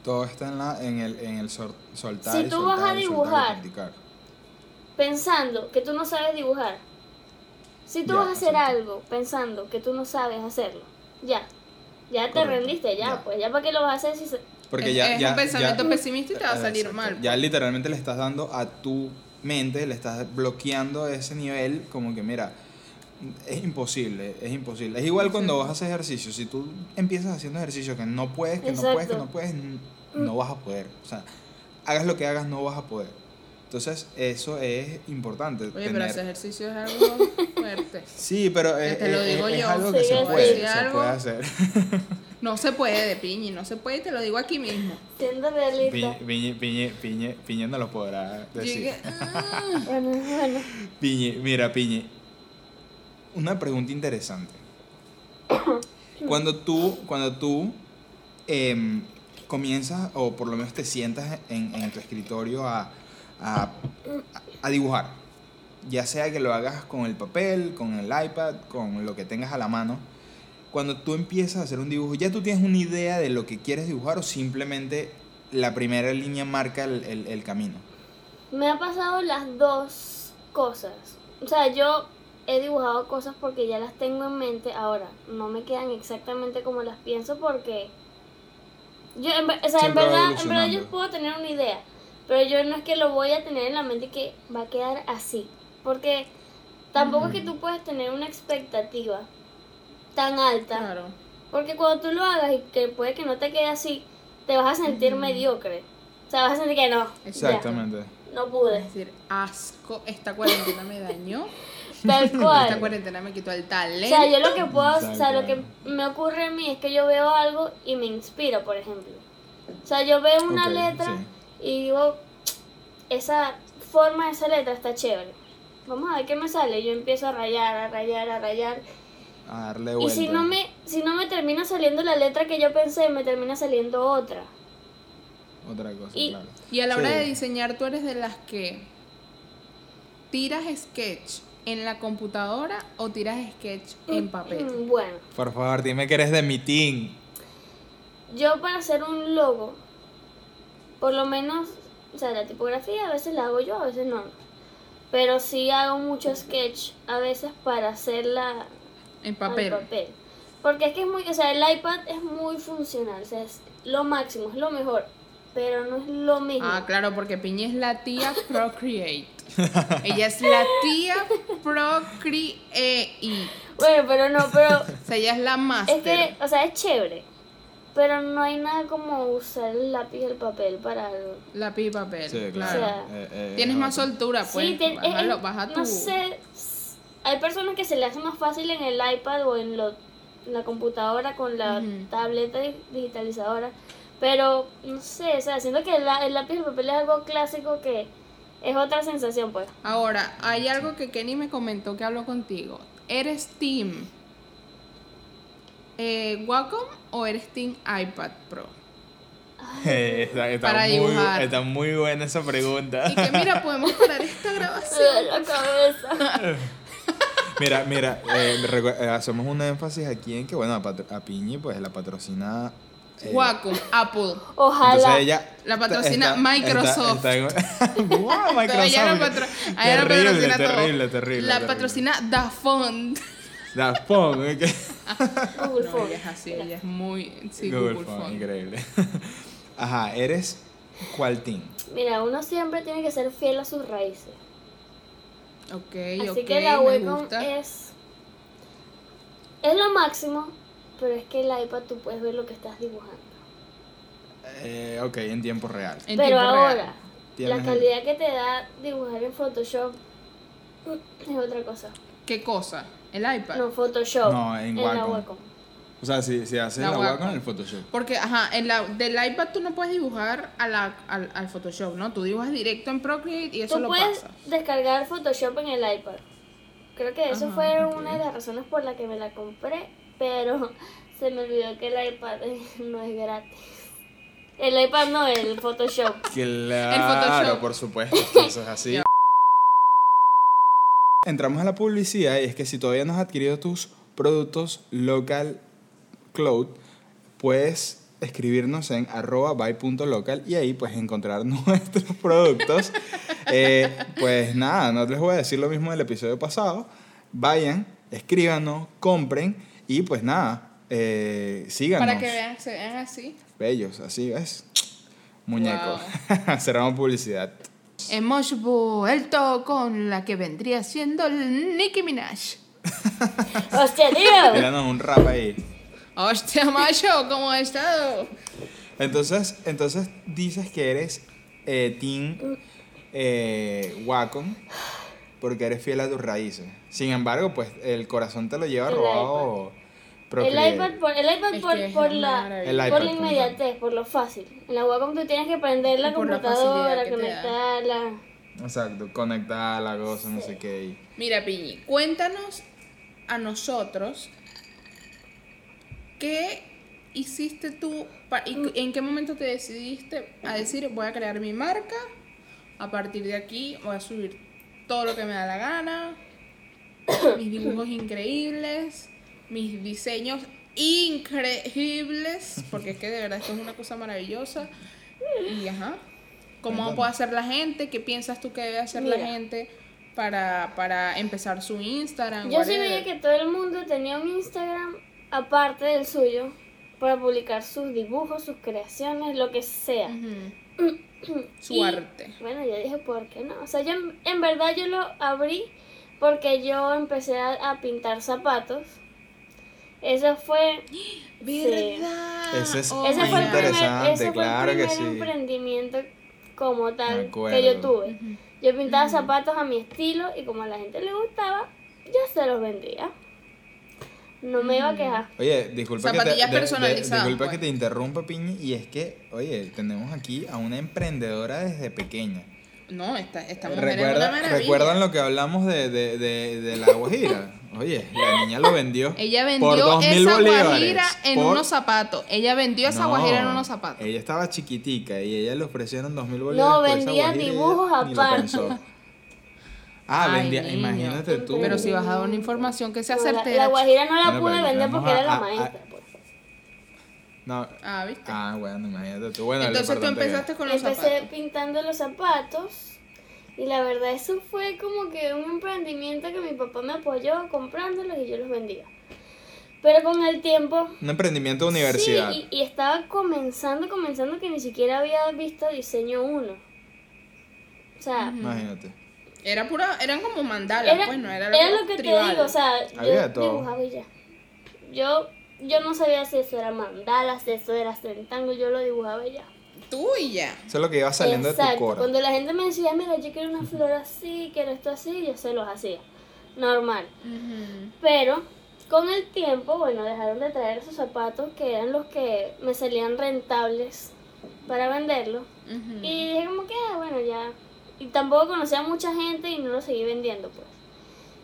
Todo está en, la, en el, en el sol- soltar Si y tú vas a dibujar, pensando que tú no sabes dibujar, si tú Ya, vas a hacer algo pensando que tú no sabes hacerlo, ya, ya te Correcto, rendiste, ya, ya. pues ya para qué lo vas a hacer si se- Porque es, ya, es ya, un pensamiento ya- pesimista y te va a salir Exacto. mal. Ya pues. literalmente le estás dando a tu mente, le estás bloqueando ese nivel, como que mira, es imposible, es imposible. Es igual cuando vas a hacer ejercicio, si tú empiezas haciendo ejercicio que no puedes, que no puedes, que no puedes, n- no vas a poder. O sea, hagas lo que hagas, no vas a poder. Entonces, eso es importante. Oye, pero ese ejercicio es algo fuerte. Sí, pero es, te lo es- digo es yo. algo que Sí, se puede, Sí, se algo- puede hacer. No se puede de piñi, no se puede y te lo digo aquí mismo. siendo realista. Piñe, Piñe, Piñe, Piñe, Piñe no lo podrá decir. Ah. Bueno, bueno, Piñe, mira, Piñe, una pregunta interesante. Cuando tú, cuando tú em, comienzas, o por lo menos te sientas en, en tu escritorio a, a, a dibujar, ya sea que lo hagas con el papel, con el iPad, con lo que tengas a la mano, cuando tú empiezas a hacer un dibujo, ¿ya tú tienes una idea de lo que quieres dibujar o simplemente la primera línea marca el, el- el camino? me ha pasado las dos cosas. O sea, yo he dibujado cosas porque ya las tengo en mente. Ahora, no me quedan exactamente como las pienso porque... Yo, en, o sea, en verdad, en verdad yo puedo tener una idea, pero yo no es que lo voy a tener en la mente y que va a quedar así. Porque tampoco es que tú puedes tener una expectativa tan alta. Claro. Porque cuando tú lo hagas y que puede que no te quede así, te vas a sentir mediocre. O sea, vas a sentir que no. ya, Exactamente. no pude. Es decir, asco, esta cuarentena me dañó. Tal Esta cual. cuarentena me quitó el O talento. sea, yo lo que puedo, o sea, lo que me ocurre a mí es que yo veo algo y me inspira, por ejemplo. O sea, yo veo una letra sí. y digo, esa forma de esa letra está chévere. Vamos a ver qué me sale. Yo empiezo a rayar, a rayar, a rayar. A darle Y vuelta. si no me, si no me termina saliendo la letra que yo pensé, me termina saliendo otra. Otra cosa, Y- claro. Y a la hora Sí. de diseñar, tú eres de las que tiras sketch en la computadora o tiras sketch en papel. Mm, Bueno, Por favor, dime que eres de mi team. yo para hacer un logo, por lo menos, o sea, la tipografía a veces la hago yo, a veces no. Pero sí hago mucho sketch a veces para hacerla En al papel. papel. Porque es que es muy, o sea, el iPad es muy funcional, o sea, es lo máximo, es lo mejor, pero no es lo mismo. Ah, claro, porque Piña es la tía Procreate. Ella es la tía Procreate. Bueno, pero no, pero O sea, ella es la es máster. que, o sea, es chévere. Pero no hay nada como usar el lápiz y el papel para algo. Lápiz y papel. Sí, claro. O sea, Eh, eh, Tienes más soltura, pues. sí, bájalo, es- baja tu. no sé, hay personas que se le hace más fácil en el iPad o en, lo, en la computadora con la tableta di- digitalizadora, pero no sé, o sea, siento que el, la- el lápiz y el papel es algo clásico que es otra sensación, pues. Ahora, hay algo que Kenny me comentó que habló contigo. ¿Eres team eh, Wacom o eres team iPad Pro? Está, está Para muy, dibujar. está muy buena esa pregunta. Y que mira, podemos parar esta grabación. duele la cabeza. Mira, mira, eh, eh, hacemos un énfasis aquí en que, bueno, a, Pat- a Piñi, pues la patrocina. Eh, Wacom, Apple. Ojalá. Entonces ella. La patrocina está- Microsoft. está- está en- ¡Wow, Pero ella Microsoft! patro- ella terrible, patrocina todo. terrible, terrible. La terrible. patrocina Dafont. ¿eh? que- Google No, Phone. ella es así, ella es muy. Sí, Google, Google, Phone, Phone. increíble. Ajá, ¿eres cuál team? Mira, uno siempre tiene que ser fiel a sus raíces. Ok, Así ok, que la Wacom es. Es lo máximo, pero es que el iPad tú puedes ver lo que estás dibujando. Eh, ok, en tiempo real. En pero tiempo ahora, real. la calidad que te da dibujar en Photoshop es otra cosa. ¿Qué cosa? ¿El iPad? No, Photoshop. No, en la Wacom. Wacom. O sea, si, si haces La la, Wacom. Wacom en el Photoshop. Porque, ajá, en la, del iPad tú no puedes dibujar a la, al, al Photoshop, ¿no? Tú dibujas directo en Procreate y eso Tú lo puedes pasas. descargar Photoshop en el iPad. Creo que eso Ajá, fue una de las razones por la que me la compré, pero se me olvidó que el iPad no es gratis. El iPad no, el Photoshop. Claro, Photoshop. por supuesto, eso es así. Entramos a la publicidad y es que si todavía no has adquirido tus productos local cloud, puedes escribirnos en arroba by.local y ahí puedes encontrar nuestros productos. Eh, pues nada, no les voy a decir lo mismo del episodio pasado. Vayan, escríbanos, compren y pues nada, eh, síganos. Para que vean, se vean así. Bellos, así ves. Muñecos. Cerramos publicidad. Hemos vuelto con la que vendría siendo el Nicki Minaj. ¡Hostia, tío! Tíranos un rap ahí. Hostia, macho, ¿cómo ha estado? Entonces, entonces dices que eres eh, Team eh, Wacom porque eres fiel a tus raíces. Sin embargo, pues el corazón te lo lleva El El iPad por, el iPad Es por, por la. El por iPad la inmediatez, por lo fácil. En la Wacom tú tienes que prender la computadora, conectarla. Exacto, conectada la cosa, no sé qué. y- Mira, Piñi, cuéntanos a nosotros qué hiciste tú y en qué momento te decidiste a decir voy a crear mi marca, a partir de aquí voy a subir todo lo que me da la gana, mis dibujos increíbles, mis diseños increíbles, porque es que de verdad esto es una cosa maravillosa. Y ajá, ¿cómo puede hacer la gente? ¿Qué piensas tú que debe hacer la gente para, para empezar su Instagram. Yo sí veía que todo el mundo tenía un Instagram aparte del suyo para publicar sus dibujos, sus creaciones, lo que sea. Ujú. Su Y, arte. Bueno, yo dije, ¿por qué no? O sea, yo en- en verdad yo lo abrí porque yo empecé a, a pintar zapatos. Eso fue... Sí. ¿Verdad? Ese es Oh ese fue el God. primer, interesante, ese fue claro el que primer sí. emprendimiento como Me tal que yo tuve. Yo pintaba zapatos a mi estilo y como a la gente le gustaba, yo se los vendía. No me iba a quejar. Oye, disculpa, que te, Zapatillas de- disculpa pues. que te interrumpa, Piñi, y es que, oye, tenemos aquí a una emprendedora desde pequeña. No, esta, esta mujer es una ¿Recuerda, maravilla. ¿Recuerdan lo que hablamos de, de, de, de la guajira? Oye, la niña lo vendió. Ella por vendió dos mil esa bolívares, guajira en por- unos zapatos. Ella vendió esa No, guajira en unos zapatos. Ella estaba chiquitica y ella le ofrecieron dos mil bolívares. No, por vendía dibujos aparte. Ah, Ay, vendía, niño. imagínate tú. Pero si vas a dar una información que sea la, certera. la guajira no la Bueno, pude vender porque a- era la a- a- maestra. pues. No. Ah, ¿viste? Ah, bueno, imagínate tú. Bueno, Entonces tú que- empezaste con los Empecé zapatos. pintando los zapatos y la verdad eso fue como que un emprendimiento que mi papá me apoyó comprándolos y yo los vendía. Pero con el tiempo Un emprendimiento de universidad. Sí, y, y estaba comenzando, comenzando que ni siquiera había visto diseño 1. O sea, Imagínate. Era pura, eran como mandalas, era, pues no era, era lo que tribal. te digo, o sea, Había yo todo. dibujaba y ya. Yo, yo no sabía si eso era mandala, si eso era rectángulo, yo lo dibujaba y ya. Tú y ya. Eso es lo que iba saliendo de tu coro. Cuando la gente me decía, mira, yo quiero una flor así, quiero esto así, yo se los hacía. Normal. Pero con el tiempo, bueno, dejaron de traer esos zapatos que eran los que me salían rentables para venderlos. Y dije como que, ah, bueno, ya. Y tampoco conocía a mucha gente y no lo seguí vendiendo, pues.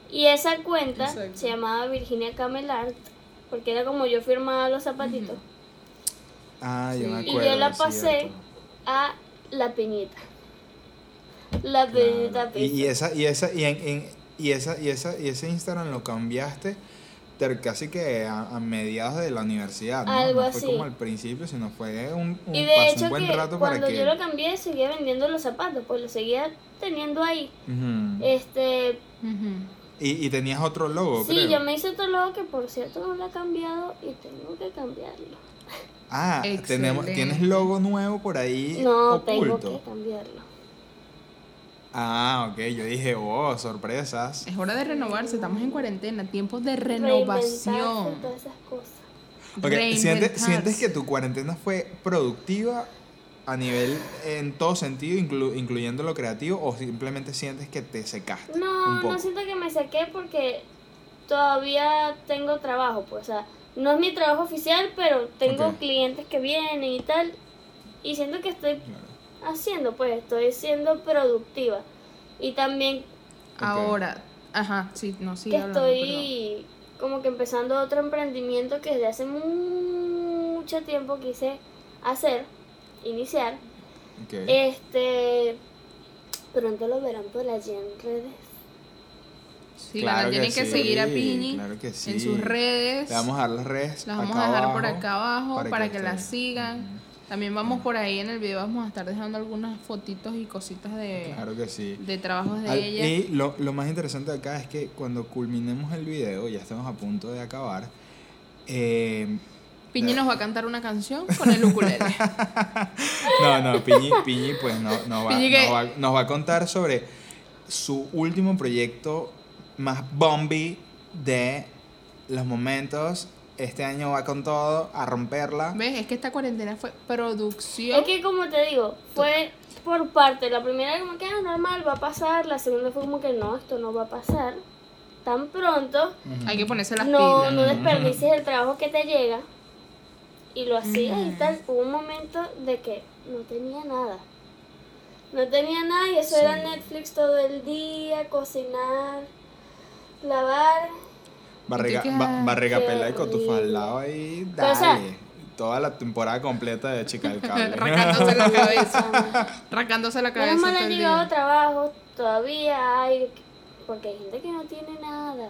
Y esa cuenta Exacto. se llamaba Virginia Camel Art, porque era como yo firmaba los zapatitos, Ah, yo me Sí. Y yo la pasé a la piñita. La piñita Claro. Y, esa, y esa, y en, en- y esa, y esa, y ese Instagram lo cambiaste casi que a, a mediados de la universidad, ¿no? Algo no fue así. como al principio, sino fue un, un, Y de pasó hecho un buen que rato para cuando que... yo lo cambié seguía vendiendo los zapatos, pues los seguía teniendo ahí. Este, Ujú. y, y tenías otro logo, sí, creo. yo me hice otro logo que por cierto no lo he cambiado y tengo que cambiarlo. Ah, tenemos, tienes logo nuevo por ahí No, tengo oculto. que cambiarlo. Ah, ok, yo dije, oh, sorpresas. Es hora de renovarse, estamos en cuarentena, tiempos de renovación. todas esas cosas. Ok, ¿sientes, Reinventarse. ¿Sientes que tu cuarentena fue productiva a nivel, en todo sentido, inclu- incluyendo lo creativo, o simplemente sientes que te secaste? un No, poco? no siento que me saqué porque todavía tengo trabajo, pues, o sea, no es mi trabajo oficial, pero tengo clientes que vienen y tal, y siento que estoy Claro. haciendo, pues, estoy siendo productiva. Y también Ahora, ajá, sí, no, sí. que estoy como que empezando otro emprendimiento que desde hace mucho tiempo quise hacer, iniciar. Este, pronto lo verán por allí en redes. Sí, Claro la que tienen que sí, seguir a claro que sí. en sus redes. Le vamos a dar las redes. Las vamos a dejar por acá abajo para, que, ustedes- las sigan. También vamos por ahí en el video, vamos a estar dejando algunas fotitos y cositas de, Claro que sí. de trabajos de Al- ella. Y lo, lo más interesante acá es que cuando culminemos el video, ya estamos a punto de acabar, eh, Piñi nos va a cantar una canción con el ukulele. no, no, Piñi, Piñi pues no, no va, que- nos va- nos va a contar sobre su último proyecto más bombi de los momentos. Este año va con todo, a romperla. ¿Ves? Es que esta cuarentena fue producción. Es que como te digo, fue por parte. La primera como que ah, normal, va a pasar. La segunda fue como que no, esto no va a pasar. Tan pronto. Hay que ponerse las No, pilas. no desperdicies el trabajo que te llega. Y lo hacías y tal. Hubo un momento de que no tenía nada. No tenía nada y eso era Netflix todo el día, cocinar, lavar. Barriga, ¿Y tú qué ba- barriga pela y con tu horrible. faldado ahí, Pero, o sea- dale. Toda la temporada completa de Chica del Cable. Rascándose la cabeza. Rascándose la cabeza. Menos mal han el llegado día. trabajos, todavía hay, porque hay gente que no tiene nada.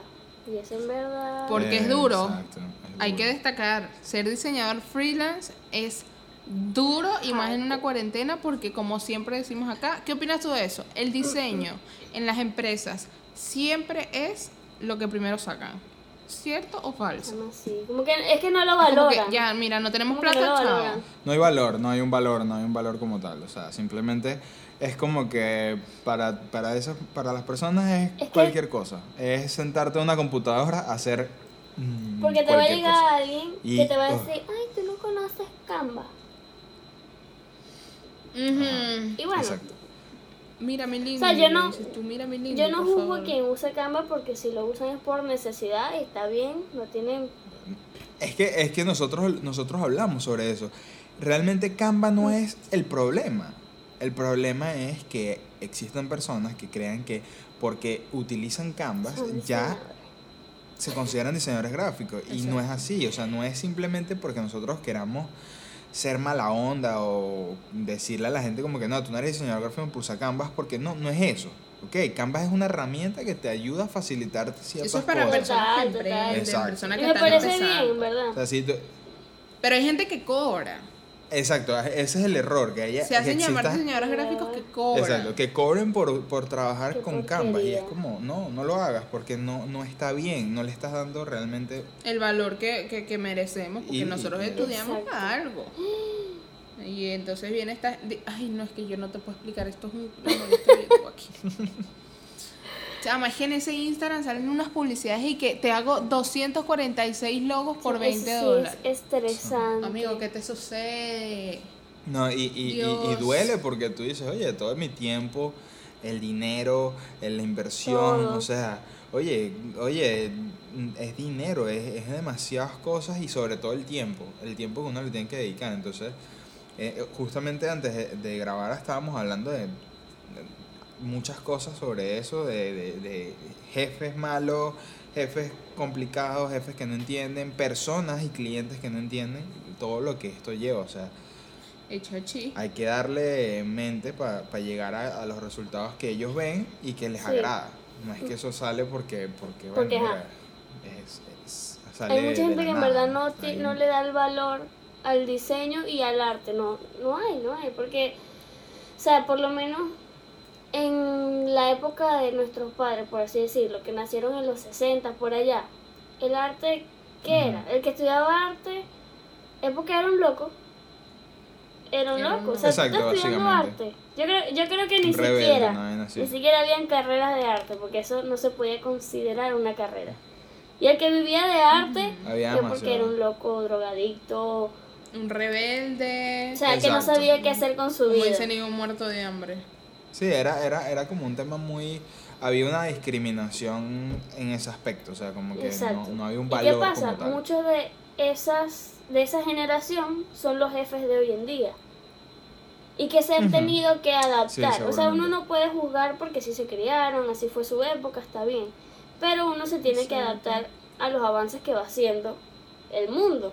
Y eso en verdad... Porque es duro. Exacto, es Hay duro. que destacar, ser diseñador freelance es duro y más en una cuarentena porque como siempre decimos acá, ¿qué opinas tú de eso? El diseño en las empresas siempre es lo que primero sacan. ¿Cierto o falso? Como así, como que es que no lo valoran. ya, mira, no tenemos plata, no chao. No hay valor, no hay un valor, no hay un valor como tal. O sea, simplemente es como que para, para, esas, para las personas es, Es que- cualquier cosa. Es sentarte en una computadora a hacer. mm, Porque te va a llegar cosa. alguien Y- que te va a oh. decir, ay, tú no conoces Canva. Ujú. Y bueno, Exacto. Mira mi lindo. O sea, yo no- dices tú, mira mi lindo. yo no juzgo favor. a quien use Canva porque si lo usan es por necesidad y está bien, no tienen... Es que, es que nosotros, nosotros hablamos sobre eso. Realmente Canva no es el problema. El problema es que existen personas que crean que porque utilizan Canvas son ya se consideran diseñadores gráficos y no es así, o sea, no es simplemente porque nosotros queramos ser mala onda o decirle a la gente como que no, tú no eres diseñador gráfico por usar Canvas porque no, no es eso. Ok, Canvas es una herramienta que te ayuda a facilitarte ciertas Eso es para cosas. personas que emprenden, personas que me están parece empezando. bien, ¿verdad? O sea, si tú- Pero hay gente que cobra. Exacto, ese es el error, que haya Se hacen que llamar exista- diseñadores gráficos que cobran. Exacto, que cobren por, por trabajar Qué con Canvas y es porquería. como, no, no lo hagas porque no, no está bien, no le estás dando realmente El valor que, que, que merecemos, porque Y- nosotros y- estudiamos Exacto. algo. Y entonces viene esta... Ay, no, es que yo no te puedo explicar, esto es un... no, no estoy aquí. Chama, es que en ese Instagram salen unas publicidades y que te hago 246 logos por Eso 20 sí dólares. Es estresante. Amigo, ¿qué te sucede? No, y, y, y- y duele porque tú dices, oye, todo mi tiempo, el dinero, la inversión, Todo. o sea, oye, oye, es dinero, es, es demasiadas cosas y sobre todo el tiempo, el tiempo que uno le tiene que dedicar. Entonces, eh, justamente antes de, de grabar estábamos hablando de, de muchas cosas sobre eso, de, de, de jefes malos, jefes complicados, jefes que no entienden, personas y clientes que no entienden todo lo que esto lleva, o sea hay que darle mente para llegar a, a los resultados que ellos ven y que les Sí. agrada. No es que eso sale porque, porque, bueno, Porque, mira, ajá. es, es- sale Hay mucha gente que en nada. verdad no, Hay- no le da el valor al diseño y al arte. No, no hay, no hay. Porque, o sea, por lo menos en la época de nuestros padres, por así decirlo, que nacieron en los 60, por allá, el arte, ¿qué era? El que estudiaba arte es porque era un loco. Era un loco. O sea, Exacto, tú estás estudiando arte. Yo creo, yo creo que ni rebelde, siquiera, ni siquiera habían carreras de arte, porque eso no se podía considerar una carrera. Y el que vivía de arte Había que porque era un loco, drogadicto, Un rebelde. o sea, que no sabía qué hacer con su como vida. dicen, y un muerto de hambre. Sí, era, era, era como un tema muy... Había una discriminación en ese aspecto, o sea, como que no, no había un ¿Y valor qué pasa? como tal. Muchos de esas de esa generación son los jefes de hoy en día. Y que se han tenido que adaptar. Sí, o sea, uno no puede juzgar porque si se criaron, así fue su época, está bien. Pero uno se tiene que adaptar a los avances que va haciendo el mundo.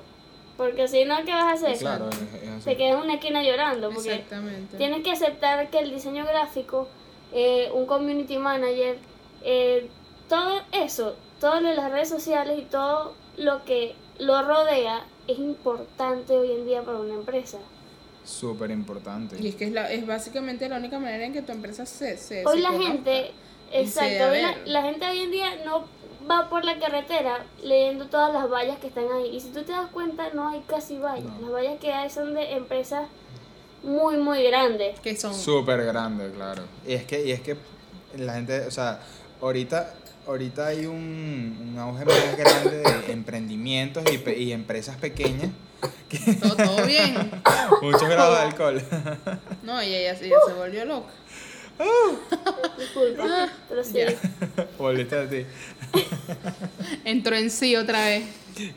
Porque si no, ¿qué vas a hacer? Claro, es, es así. Te quedas en una esquina llorando. Porque Exactamente. Tienes que aceptar que el diseño gráfico, eh, un community manager, eh, todo eso, todo lo de las redes sociales y todo lo que lo rodea es importante hoy en día para una empresa. Súper importante. Y es que es, la, es básicamente la única manera en que tu empresa se... se Hoy se la conozca. gente, exacto, hoy la, la gente hoy en día no va por la carretera leyendo todas las vallas que están ahí. Y si tú te das cuenta, no hay casi vallas. No. Las vallas que hay son de empresas muy, muy grandes. Que son... Súper grande, claro. Y es que, y es que la gente, o sea, ahorita, ahorita hay un, un auge más grande de emprendimientos y, pe- y empresas pequeñas. Todo, todo bien. Muchos grados de alcohol. No, y ella, ella se volvió loca. Disculpa, pero sí. Volviste a ti. Entró en sí otra vez.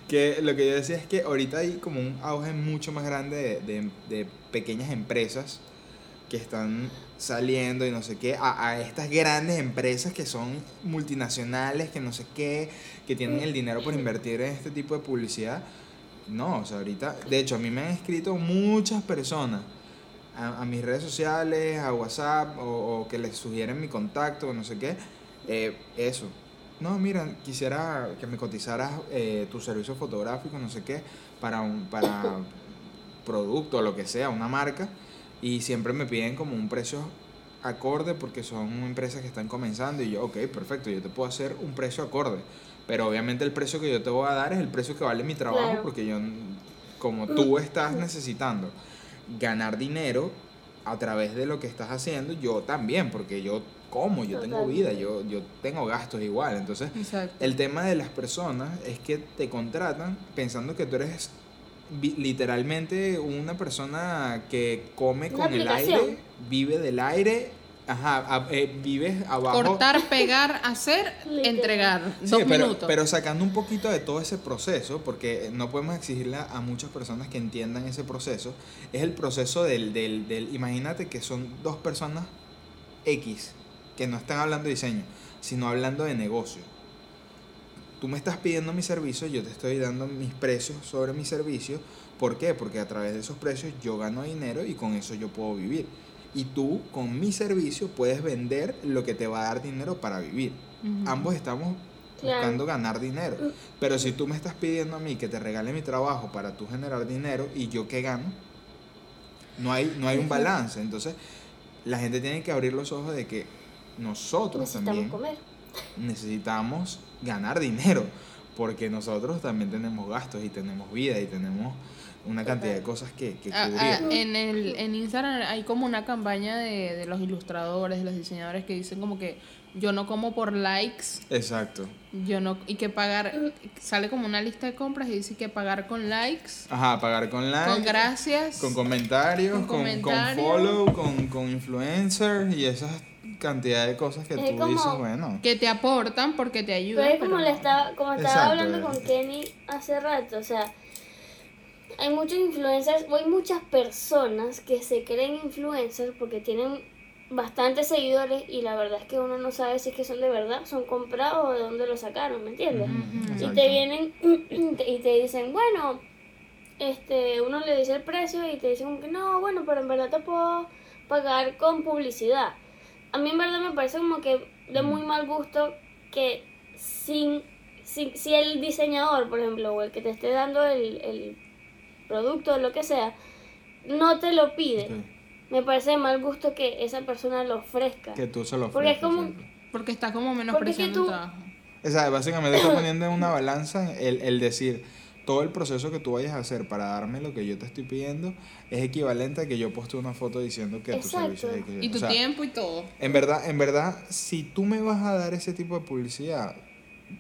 Que lo que yo decía es que ahorita hay como un auge mucho más grande de, de- de pequeñas empresas que están saliendo y no sé qué, a, a estas grandes empresas que son multinacionales, que no sé qué, que tienen el dinero por invertir en este tipo de publicidad. No, o sea, ahorita, de hecho, a mí me han escrito muchas personas a, a mis redes sociales, a WhatsApp, o, o que les sugieren mi contacto, no sé qué, eh, eso. No, mira, quisiera que me cotizaras eh, tu servicio fotográfico, no sé qué, para, un, para producto o lo que sea, una marca, y siempre me piden como un precio acorde porque son empresas que están comenzando y yo, ok, perfecto, yo te puedo hacer un precio acorde, pero obviamente el precio que yo te voy a dar es el precio que vale mi trabajo Claro. porque yo, como tú estás necesitando ganar dinero a través de lo que estás haciendo, yo también, porque yo como, yo tengo vida, yo, yo tengo gastos igual, entonces Exacto. el tema de las personas es que te contratan pensando que tú eres literalmente una persona que come con el aire, vive del aire, ajá, eh, vives abajo. Cortar, pegar, hacer, entregar. Sí, Dos pero, minutos. pero sacando un poquito de todo ese proceso, porque no podemos exigirle a muchas personas que entiendan ese proceso, es el proceso del, del, del imagínate que son dos personas X, que no están hablando de diseño, sino hablando de negocio. Tú me estás pidiendo mi servicio, yo te estoy dando mis precios sobre mi servicio. ¿Por qué? Porque a través de esos precios yo gano dinero y con eso yo puedo vivir. Y tú con mi servicio puedes vender lo que te va a dar dinero para vivir. Ambos estamos Claro. buscando ganar dinero. Pero si tú me estás pidiendo a mí que te regale mi trabajo para tú generar dinero y yo qué gano, no hay, no hay un balance. Entonces, la gente tiene que abrir los ojos de que nosotros Necesitamos también comer. necesitamos ganar dinero. Porque nosotros también tenemos gastos y tenemos vida y tenemos una cantidad de cosas que, que Ah, cubrir. ah, en, el, en Instagram hay como una campaña de, de los ilustradores, de los diseñadores que dicen como que yo no como por likes, Exacto. yo no y que pagar sale como una lista de compras y dice que pagar con likes, Ajá, pagar con likes. con gracias, Con comentarios, Con con, follow, con, con influencers y esas cantidad de cosas que Es tú como- dices, bueno. que te aportan porque te ayudan. Pero es como pero le estaba, como estaba Exacto, hablando con Kenny hace rato, o sea, hay muchos influencers, o hay muchas personas que se creen influencers porque tienen bastantes seguidores y la verdad es que uno no sabe si es que son de verdad, son comprados o de dónde lo sacaron, ¿me entiendes? Y te vienen y te dicen, bueno, este, uno le dice el precio y te dicen que no, bueno, pero en verdad te puedo pagar con publicidad. A mí en verdad me parece como que de muy mal gusto que sin, sin- si el diseñador, por ejemplo, o el que te esté dando el, el producto o lo que sea, no te lo pide, me parece de mal gusto que esa persona lo ofrezca. Que tú se lo Porque es como- exacto. Porque está como Porque es que tú-. O sea, básicamente está poniendo en una balanza el, el decir, todo el proceso que tú vayas a hacer para darme lo que yo te estoy pidiendo es equivalente a que yo poste una foto diciendo que tu Exacto. servicio es. Y tu O sea, tiempo y todo. En verdad, en verdad, si tú me vas a dar ese tipo de publicidad,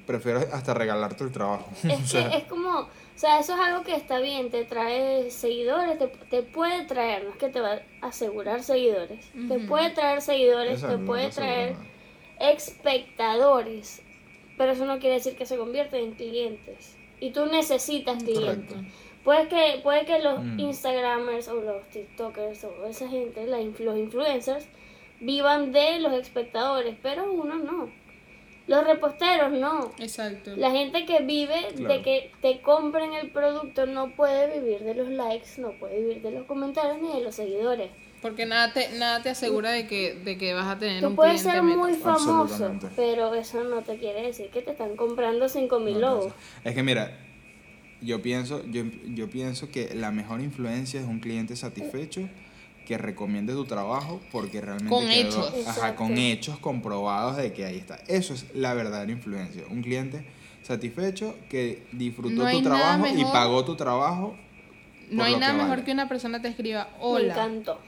prefiero hasta regalarte el trabajo. Es O sea, que es como, o sea, eso es algo que está bien, te trae seguidores, te, te puede traer, no es que te va a asegurar seguidores, te puede traer seguidores, exacto, te puede traer espectadores, pero eso no quiere decir que se convierten en clientes. Y tú necesitas clientes. Puede que, puede que los Mm. Instagramers o los TikTokers o esa gente, la los influencers, vivan de los espectadores, pero uno no. Los reposteros no. Exacto. La gente que vive Claro. de que te compren el producto no puede vivir de los likes, no puede vivir de los comentarios ni de los seguidores. Porque nada te, nada te asegura de que, de que vas a tener Tú un puedes cliente ser meta. muy famoso, pero eso no te quiere decir que te están comprando 5 mil No, logos. Es que mira, yo pienso, yo, yo pienso que la mejor influencia es un cliente satisfecho que recomiende tu trabajo porque realmente Con quedó- hechos. ajá, con hechos comprobados de que ahí está. Eso es la verdadera influencia. Un cliente satisfecho que disfrutó No tu trabajo y pagó tu trabajo. No hay nada que mejor vale. que una persona te escriba, Me hola, encantó.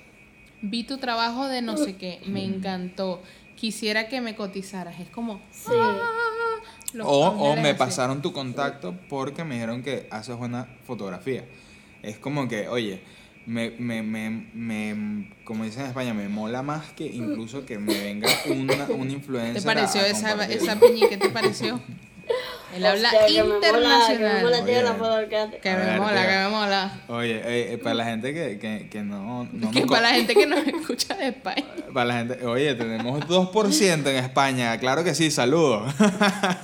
Vi tu trabajo de no sé qué, me encantó, quisiera que me cotizaras. Es como, Sí. los O, o me así. pasaron tu contacto porque me dijeron que haces buena fotografía. Es como que, oye, me, me, me, me- como dicen en España, me mola más que incluso que me venga una, un influencer. ¿Te pareció a esa, esa piñi? ¿Qué te pareció? Él habla Hostia, que me mola, que me internacional. mola, la que me mola, que me mola. Oye, para la gente que, que, que no, no que nos para la gente que nos escucha de España. para la gente, oye, tenemos 2% en España, claro que sí, saludos.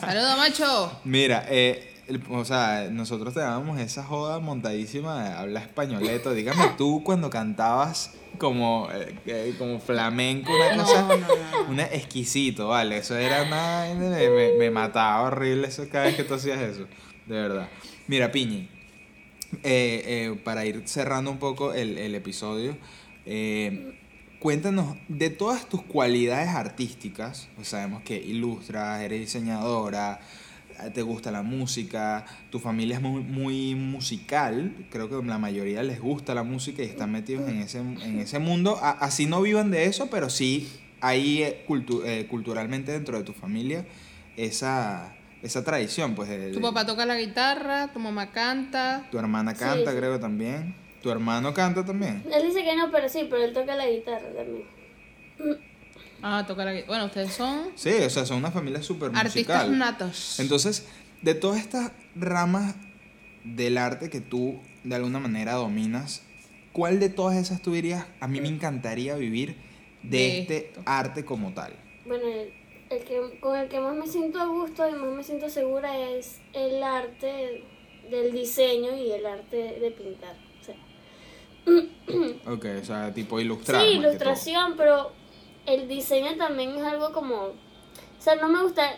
Saludos, macho. Mira, eh, el- o sea, nosotros te dábamos esa joda montadísima de habla españoleto. Dígame tú cuando cantabas como, eh, eh, como flamenco, una cosa, no, no. una exquisito, ¿vale? Eso era una... Me, me- me mataba horrible eso cada vez que tú hacías eso, de verdad. Mira, Piñi, eh, eh, para ir cerrando un poco el, el episodio, cuéntanos de todas tus cualidades artísticas, pues sabemos que ilustras, eres diseñadora, te gusta la música, tu familia es muy, muy musical, creo que la mayoría les gusta la música y están metidos en ese, en ese mundo, A- así no vivan de eso, pero sí hay eh, cultu- eh, culturalmente dentro de tu familia esa, esa tradición, pues de- Tu papá toca la guitarra, tu mamá canta. tu hermana canta, Sí. creo también. Tu hermano canta también. Él dice que no, pero sí, pero él toca la guitarra también. Ah, toca la guitarra. Bueno, ustedes son Sí, o sea, son una familia súper artistas musical. natos. Entonces, de todas estas ramas del arte que tú de alguna manera dominas, ¿cuál de todas esas tú dirías, a mí me encantaría vivir de, De este esto. arte como tal? Bueno, el, el que, con el que más me siento a gusto y más me siento segura es el arte del diseño y el arte de pintar. O sea, Ok, o sea, tipo ilustrar. sí, ilustración, pero el diseño también es algo como... O sea, no me gusta,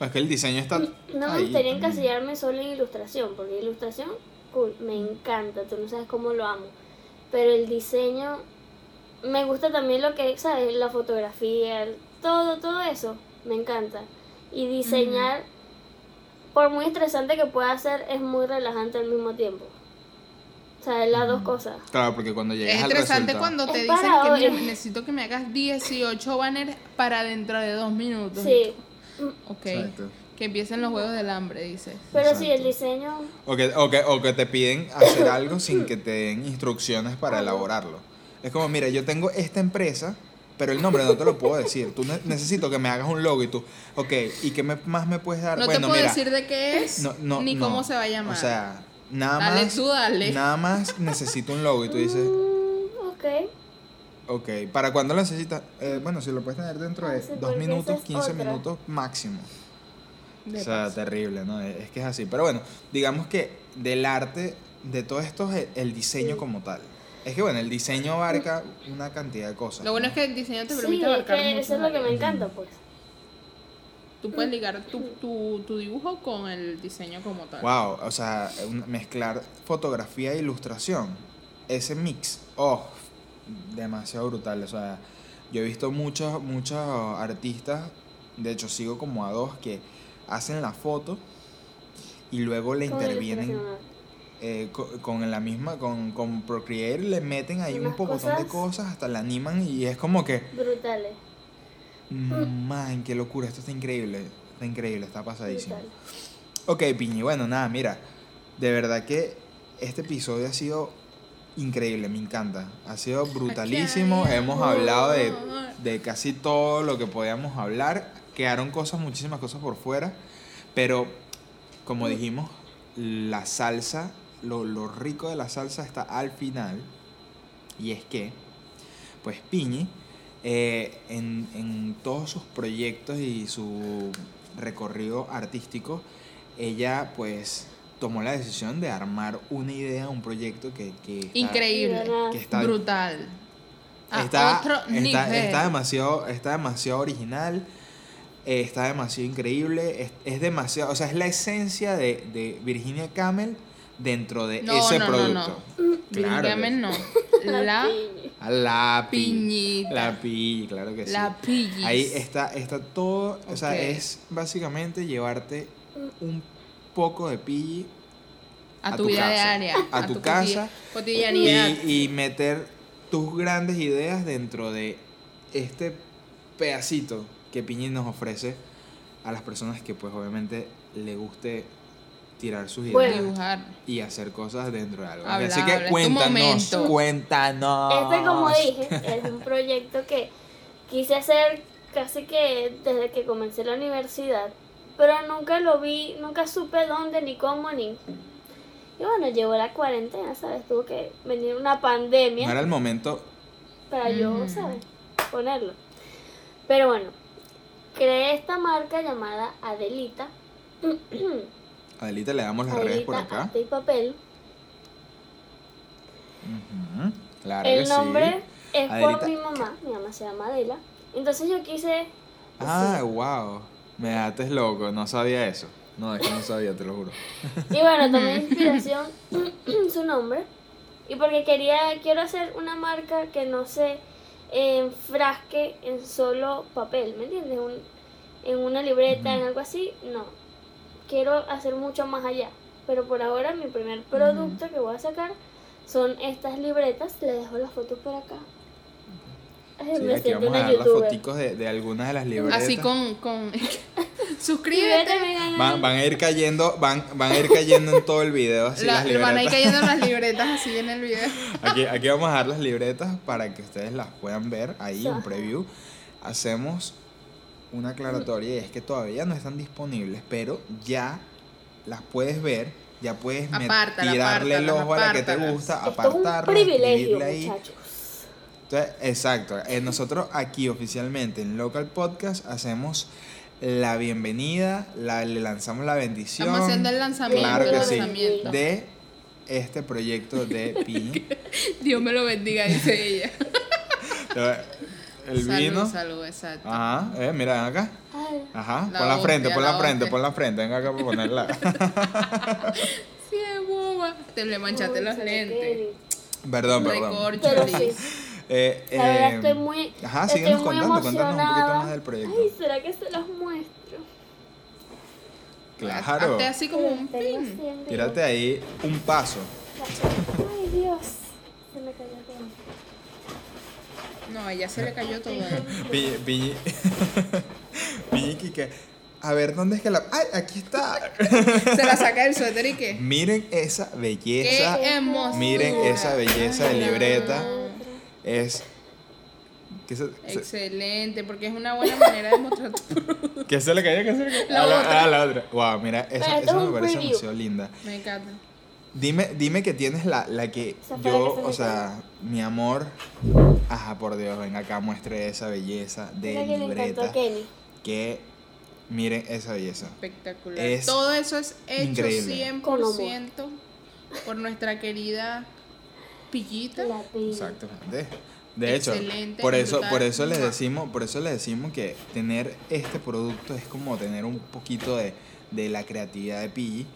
Es que el diseño está no me gustaría encasillarme solo en ilustración, porque ilustración, cool, me encanta, tú no sabes cómo lo amo. Pero el diseño, me gusta también lo que, ¿sabes? La fotografía, todo, todo eso, me encanta. Y diseñar, por muy estresante que pueda ser, es muy relajante al mismo tiempo. O sea, las dos cosas. Claro, porque cuando llegas Es al estresante resultado... cuando te Es dicen para que hoy. mira, necesito que me hagas 18 banners para dentro de dos minutos. Sí, Ok. Exacto. Que empiecen los juegos del hambre, dices. pero sí, el diseño, O que, o, que, o que te piden hacer algo sin que te den instrucciones para elaborarlo. Es como, mira, yo tengo esta empresa, pero el nombre no te lo puedo decir. Tú ne- necesito que me hagas un logo y tú, ok, ¿y qué me- más me puedes dar? No bueno, te puedo mira, decir de qué es no, no, ni no. cómo se va a llamar. O sea, nada Dale más, tú, dale. nada más necesito un logo y tú dices, mm, ok. ok, ¿para cuándo lo necesitas? Eh, bueno, si lo puedes tener dentro de Ah, sí, dos minutos, es 15 otra. minutos máximo. De o sea, paso. terrible, ¿no? Es que es así. Pero bueno, digamos que del arte, de todo esto es el, diseño como tal. Es que bueno, el diseño abarca una cantidad de cosas. Lo bueno ¿no? es que el diseño te Sí, permite es abarcar que eso es lo que me encanta, pues. Tú puedes ligar tu, tu, tu dibujo con el diseño como tal. Wow, o sea, mezclar fotografía e ilustración. Ese mix, oh, demasiado brutal. O sea, yo he visto muchos, muchos artistas, de hecho sigo como a dos que hacen la foto y luego le Con intervienen eh, co- con, la misma, con, con Procreate le meten ahí un Unas poco de cosas- cosas, hasta la animan y es como que, Brutales. Man, qué locura, esto está increíble, está increíble, está pasadísimo. Ok, Piñi, bueno, nada, mira, de verdad que este episodio ha sido increíble, me encanta, ha sido brutalísimo, hemos hablado de, de casi todo lo que podíamos hablar, quedaron cosas, muchísimas cosas por fuera, pero como dijimos, la salsa, lo, lo rico de la salsa está al final, y es que, pues Piñi, eh, en, en todos sus proyectos y su recorrido artístico, ella pues tomó la decisión de armar una idea, un proyecto que, que está, Increíble. Que está, Brutal. A está, otro está- nivel. está demasiado, está demasiado original, eh, está demasiado increíble, es, es demasiado, o sea, es la esencia de, de Virginia Camel dentro de No, ese no, producto. no. Claro no. La piña. A La pi- piñita. La pi, claro que sí. La pillis. Ahí está, está todo, o sea, es básicamente llevarte un poco de pilli a a tu tu vida casa. diaria. A tu coti- casa. Cotidianidad. y, y meter tus grandes ideas dentro de este pedacito que Piñi nos ofrece a las personas que pues obviamente le guste tirar sus ideas Bueno. Dibujar. y hacer cosas dentro de algo. Habla, Así que cuéntanos, cuéntanos. Este, como dije, es un proyecto que quise hacer casi que desde que comencé la universidad, pero nunca lo vi, nunca supe dónde, ni cómo, ni... Y bueno, llegó la cuarentena, ¿sabes? Tuvo que venir una pandemia No era el momento para yo, Ujú. ¿sabes? Ponerlo. Pero bueno, creé esta marca llamada Adelita. Adelita, le damos las redes por Adelita acá. Arte y Papel. Ujú, Claro El que nombre sí. es Adelita. por mi mamá, mi mamá se llama Adela. Entonces yo quise... Ah, wow. Me dates loco, no sabía eso. No, es que no sabía, te lo juro. Y bueno, tomé inspiración su nombre. Y porque quería, quiero hacer una marca que no se enfrasque en solo papel, ¿me entiendes? Un- en una libreta, en algo así, no. Quiero hacer mucho más allá. Pero por ahora mi primer producto que voy a sacar son estas libretas. Le dejo las fotos por acá. Ay, Sí, me aquí vamos a dar las foticos de, de algunas de las libretas. Así con. con... Libretas Suscríbete. Van, van a ir cayendo, van, van a ir cayendo en todo el video así La- las van a ir libretas. cayendo las libretas así en el video. Aquí, aquí vamos a dar las libretas para que ustedes las puedan ver ahí, un preview. Hacemos una aclaratoria y es que todavía no están disponibles, pero ya las puedes ver, ya puedes Apártala, tirarle el apártalas, ojo a la que te gusta, Esto es un apartarla, privilegio, escribirle ahí. muchachos. Entonces, exacto. eh, nosotros aquí oficialmente en Local Podcast hacemos la bienvenida, la, le lanzamos la bendición. Estamos haciendo el lanzamiento. Claro que el sí. lanzamiento. De este proyecto de Pi. Dios me lo bendiga, dice ella. El salud, vino. salud, exacto. Ajá, eh, mira, ven acá. Ajá, La pon la frente, pon la la frente, pon la frente. Venga acá para ponerla. Sí, boba. Te le manchaste los cónchale, lentes. Perdón, perdón. Pero Recorcholis. sí, Eh, la verdad eh, estoy muy, Ajá, estoy síguenos muy contando, cuéntanos un poquito más del proyecto. Ay, ¿será que se los muestro? Claro. Hazte así como un pin. 100 Tírate ahí un paso. Ay, Dios. Se me cayó todo. No, a ella se le cayó todo. eh. Piñi, que. A ver, ¿dónde es que la.? ¡Ay, aquí está! Se la saca del suéter y qué. Miren esa Qué belleza. hermosura. Miren esa belleza de libreta. Es. ¿Qué se, se- Excelente, porque es una buena manera de mostrar tu producto. ¿qué se le cayó? ¿Qué se le cayó? La a, la, otra. a la otra. Wow, mira, esa, esa es me parece demasiado linda. Me encanta. Dime, dime que tienes la, la que Esa yo, que o sea, mi amor. Ajá, por Dios, venga acá, muestre esa belleza de Mira que le encantó libreta. a Kenny. Que miren esa belleza. Espectacular. Es Todo eso es hecho increíble. 100% por nuestra querida Pillita. La pilla. Exactamente. De hecho, Excelente, por eso, brutal. por eso les decimos, por eso les decimos que tener este producto es como tener un poquito de, de la creatividad de Piggy,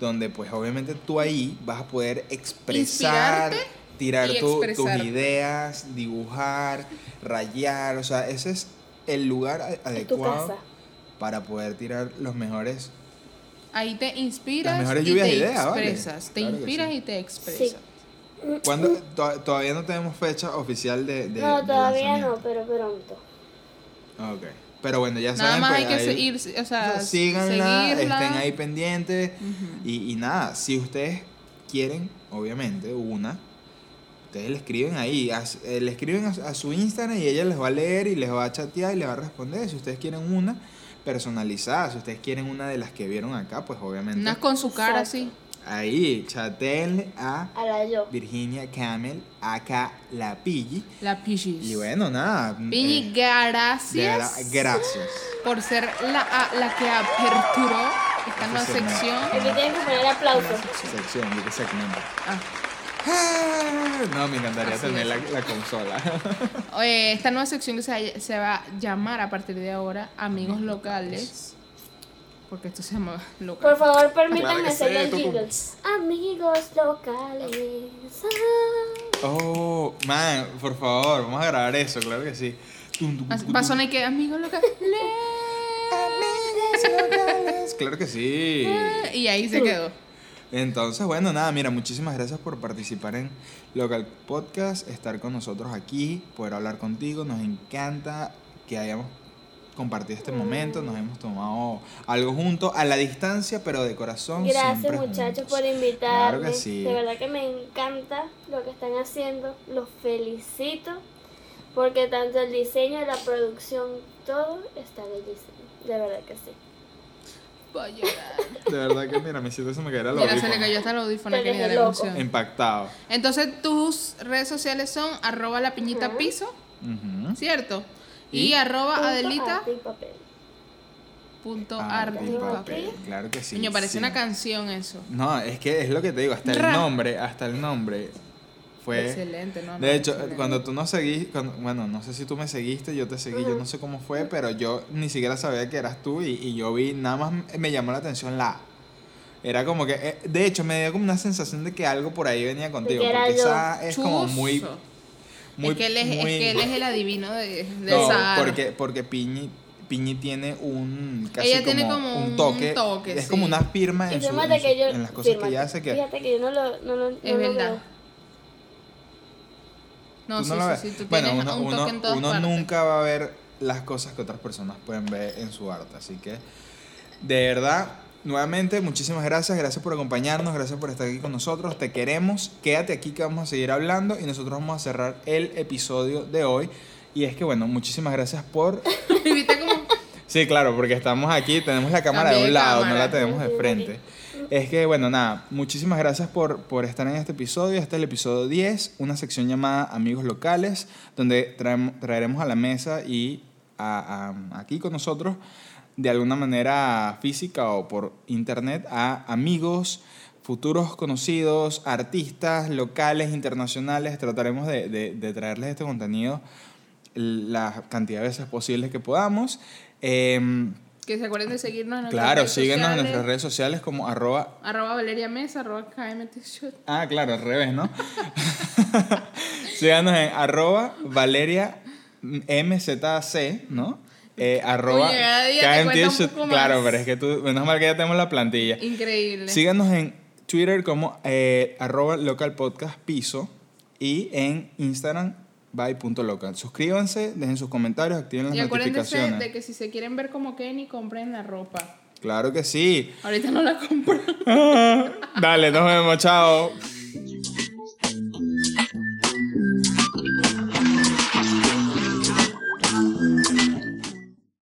donde pues obviamente tú ahí vas a poder expresar, Inspirarte tirar tu- tus ideas, dibujar, rayar, o sea, ese es el lugar adecuado para poder tirar los mejores. Ahí te inspiras Las mejores y lluvias te de ideas, ¿vale? expresas. Te Claro inspiras sí. y te expresas. Sí. ¿Cuándo? To- todavía no tenemos fecha oficial de, de No, de todavía no, pero pronto. Ok. Pero bueno, ya Nada saben. más pues, hay que ahí- seguir, o sea, síganla, seguirla. estén ahí pendientes. Y, y nada, si ustedes quieren, obviamente, una, ustedes le escriben ahí, eh, le escriben a, su- a su Instagram y ella les va a leer y les va a chatear y les va a responder. Si ustedes quieren una personalizada, si ustedes quieren una de las que vieron acá, pues obviamente Unas con su cara Exacto. así. Ahí chatenle a A la yo. Virginia Camel, acá la Pilli. La Pichis. Y bueno, nada. Piñi, eh, de gracias gracias. por ser la, a- la que aperturó esta nueva sección. Aquí tienen que poner aplausos. Sección, ¿de qué segmento? Ah. Ah, No, me encantaría Así tener la, la consola. Oye, esta nueva sección que se, va- se va a llamar a partir de ahora Amigos Locales. Porque esto se llama local. Por favor, permítanme Claro hacer sí, el tú- jingle. Amigos locales. ah. Oh, man, por favor, vamos a grabar eso, claro que sí. Va a sonar que Amigos Locales. Claro que sí. Y ahí se quedó. Entonces, bueno, nada, mira, muchísimas gracias por participar en Local Podcast, estar con nosotros aquí, poder hablar contigo. Nos encanta que hayamos compartido este momento, nos hemos tomado algo juntos, a la distancia, pero de corazón. Gracias muchachos juntos. por invitarme. Claro que sí. De verdad que me encanta lo que están haciendo. Los felicito. Porque tanto el diseño, la producción, todo está bellísimo. De verdad que sí. A llorar. De verdad que, mira, me siento se me caerá el Mira, se le audífono. cayó hasta el audífono que ni la emoción. Impactado. Entonces tus redes sociales son arroba la piñita Ajá. piso, Ujú. ¿cierto? Y, ¿Y? arroba Punto adelita arte y papel. punto Arte y papel, Claro que sí. Coño, parece sí. una canción eso. No, es que es lo que te digo, hasta el Ra. nombre, hasta el nombre fue... Excelente, ¿no? De hecho, Excelente. cuando tú nos seguiste, bueno, no sé si tú me seguiste, yo te seguí, yo no sé cómo fue, pero yo ni siquiera sabía que eras tú y, y yo vi, nada más me llamó la atención la... Era como que, eh, de hecho, me dio como una sensación de que algo por ahí venía contigo, porque yo. esa es como muy... Muy es, que él es, es que él es el adivino de, de No, Sahara. porque, porque Piñi, Piñi tiene un casi Ella como, tiene como un un toque, toque, es sí. como una firma en, su- en su- que yo. en las cosas que ella hace que Fíjate que yo no lo. No, lo- no Es lo verdad. veo. No, tú sí, lo sí, ves. sí, tú bueno, uno, un uno- toque en todas uno partes. nunca va a ver las cosas que otras personas pueden ver en su arte, así que de verdad, nuevamente muchísimas gracias, gracias por acompañarnos, gracias por estar aquí con nosotros, te queremos, quédate aquí que vamos a seguir hablando y nosotros vamos a cerrar el episodio de hoy y es que bueno, muchísimas gracias por Sí, claro, porque estamos aquí, tenemos la cámara de un lado, no cámara. la tenemos de frente. Es que, bueno, nada, muchísimas gracias por, por estar en este episodio. Este es el episodio 10, una sección llamada Amigos Locales, donde traem- traeremos a la mesa y a- a- aquí con nosotros, de alguna manera física o por internet, a amigos, futuros conocidos, artistas locales, internacionales. Trataremos de, de- de traerles este contenido la cantidad de veces posibles que podamos. Em, que se acuerden de seguirnos en nuestras Claro, redes síguenos en nuestras redes sociales como arroba... Arroba Valeria Mesa, arroba KMT. Ah, claro, al revés, ¿no? síganos en arroba Valeria MZC, ¿no? Eh, arroba Oye, cada día te KMT cuenta un Shoot. poco más. Claro, pero es que tú, menos mal que ya tenemos la plantilla. Increíble. Síganos en Twitter como eh, arroba local podcast piso y en Instagram by.local. Suscríbanse, dejen sus comentarios, activen las y acuérdense notificaciones. de que si se quieren ver como Kenny, compren la ropa. Claro que sí. Ahorita no la compro. Dale, nos vemos, chao.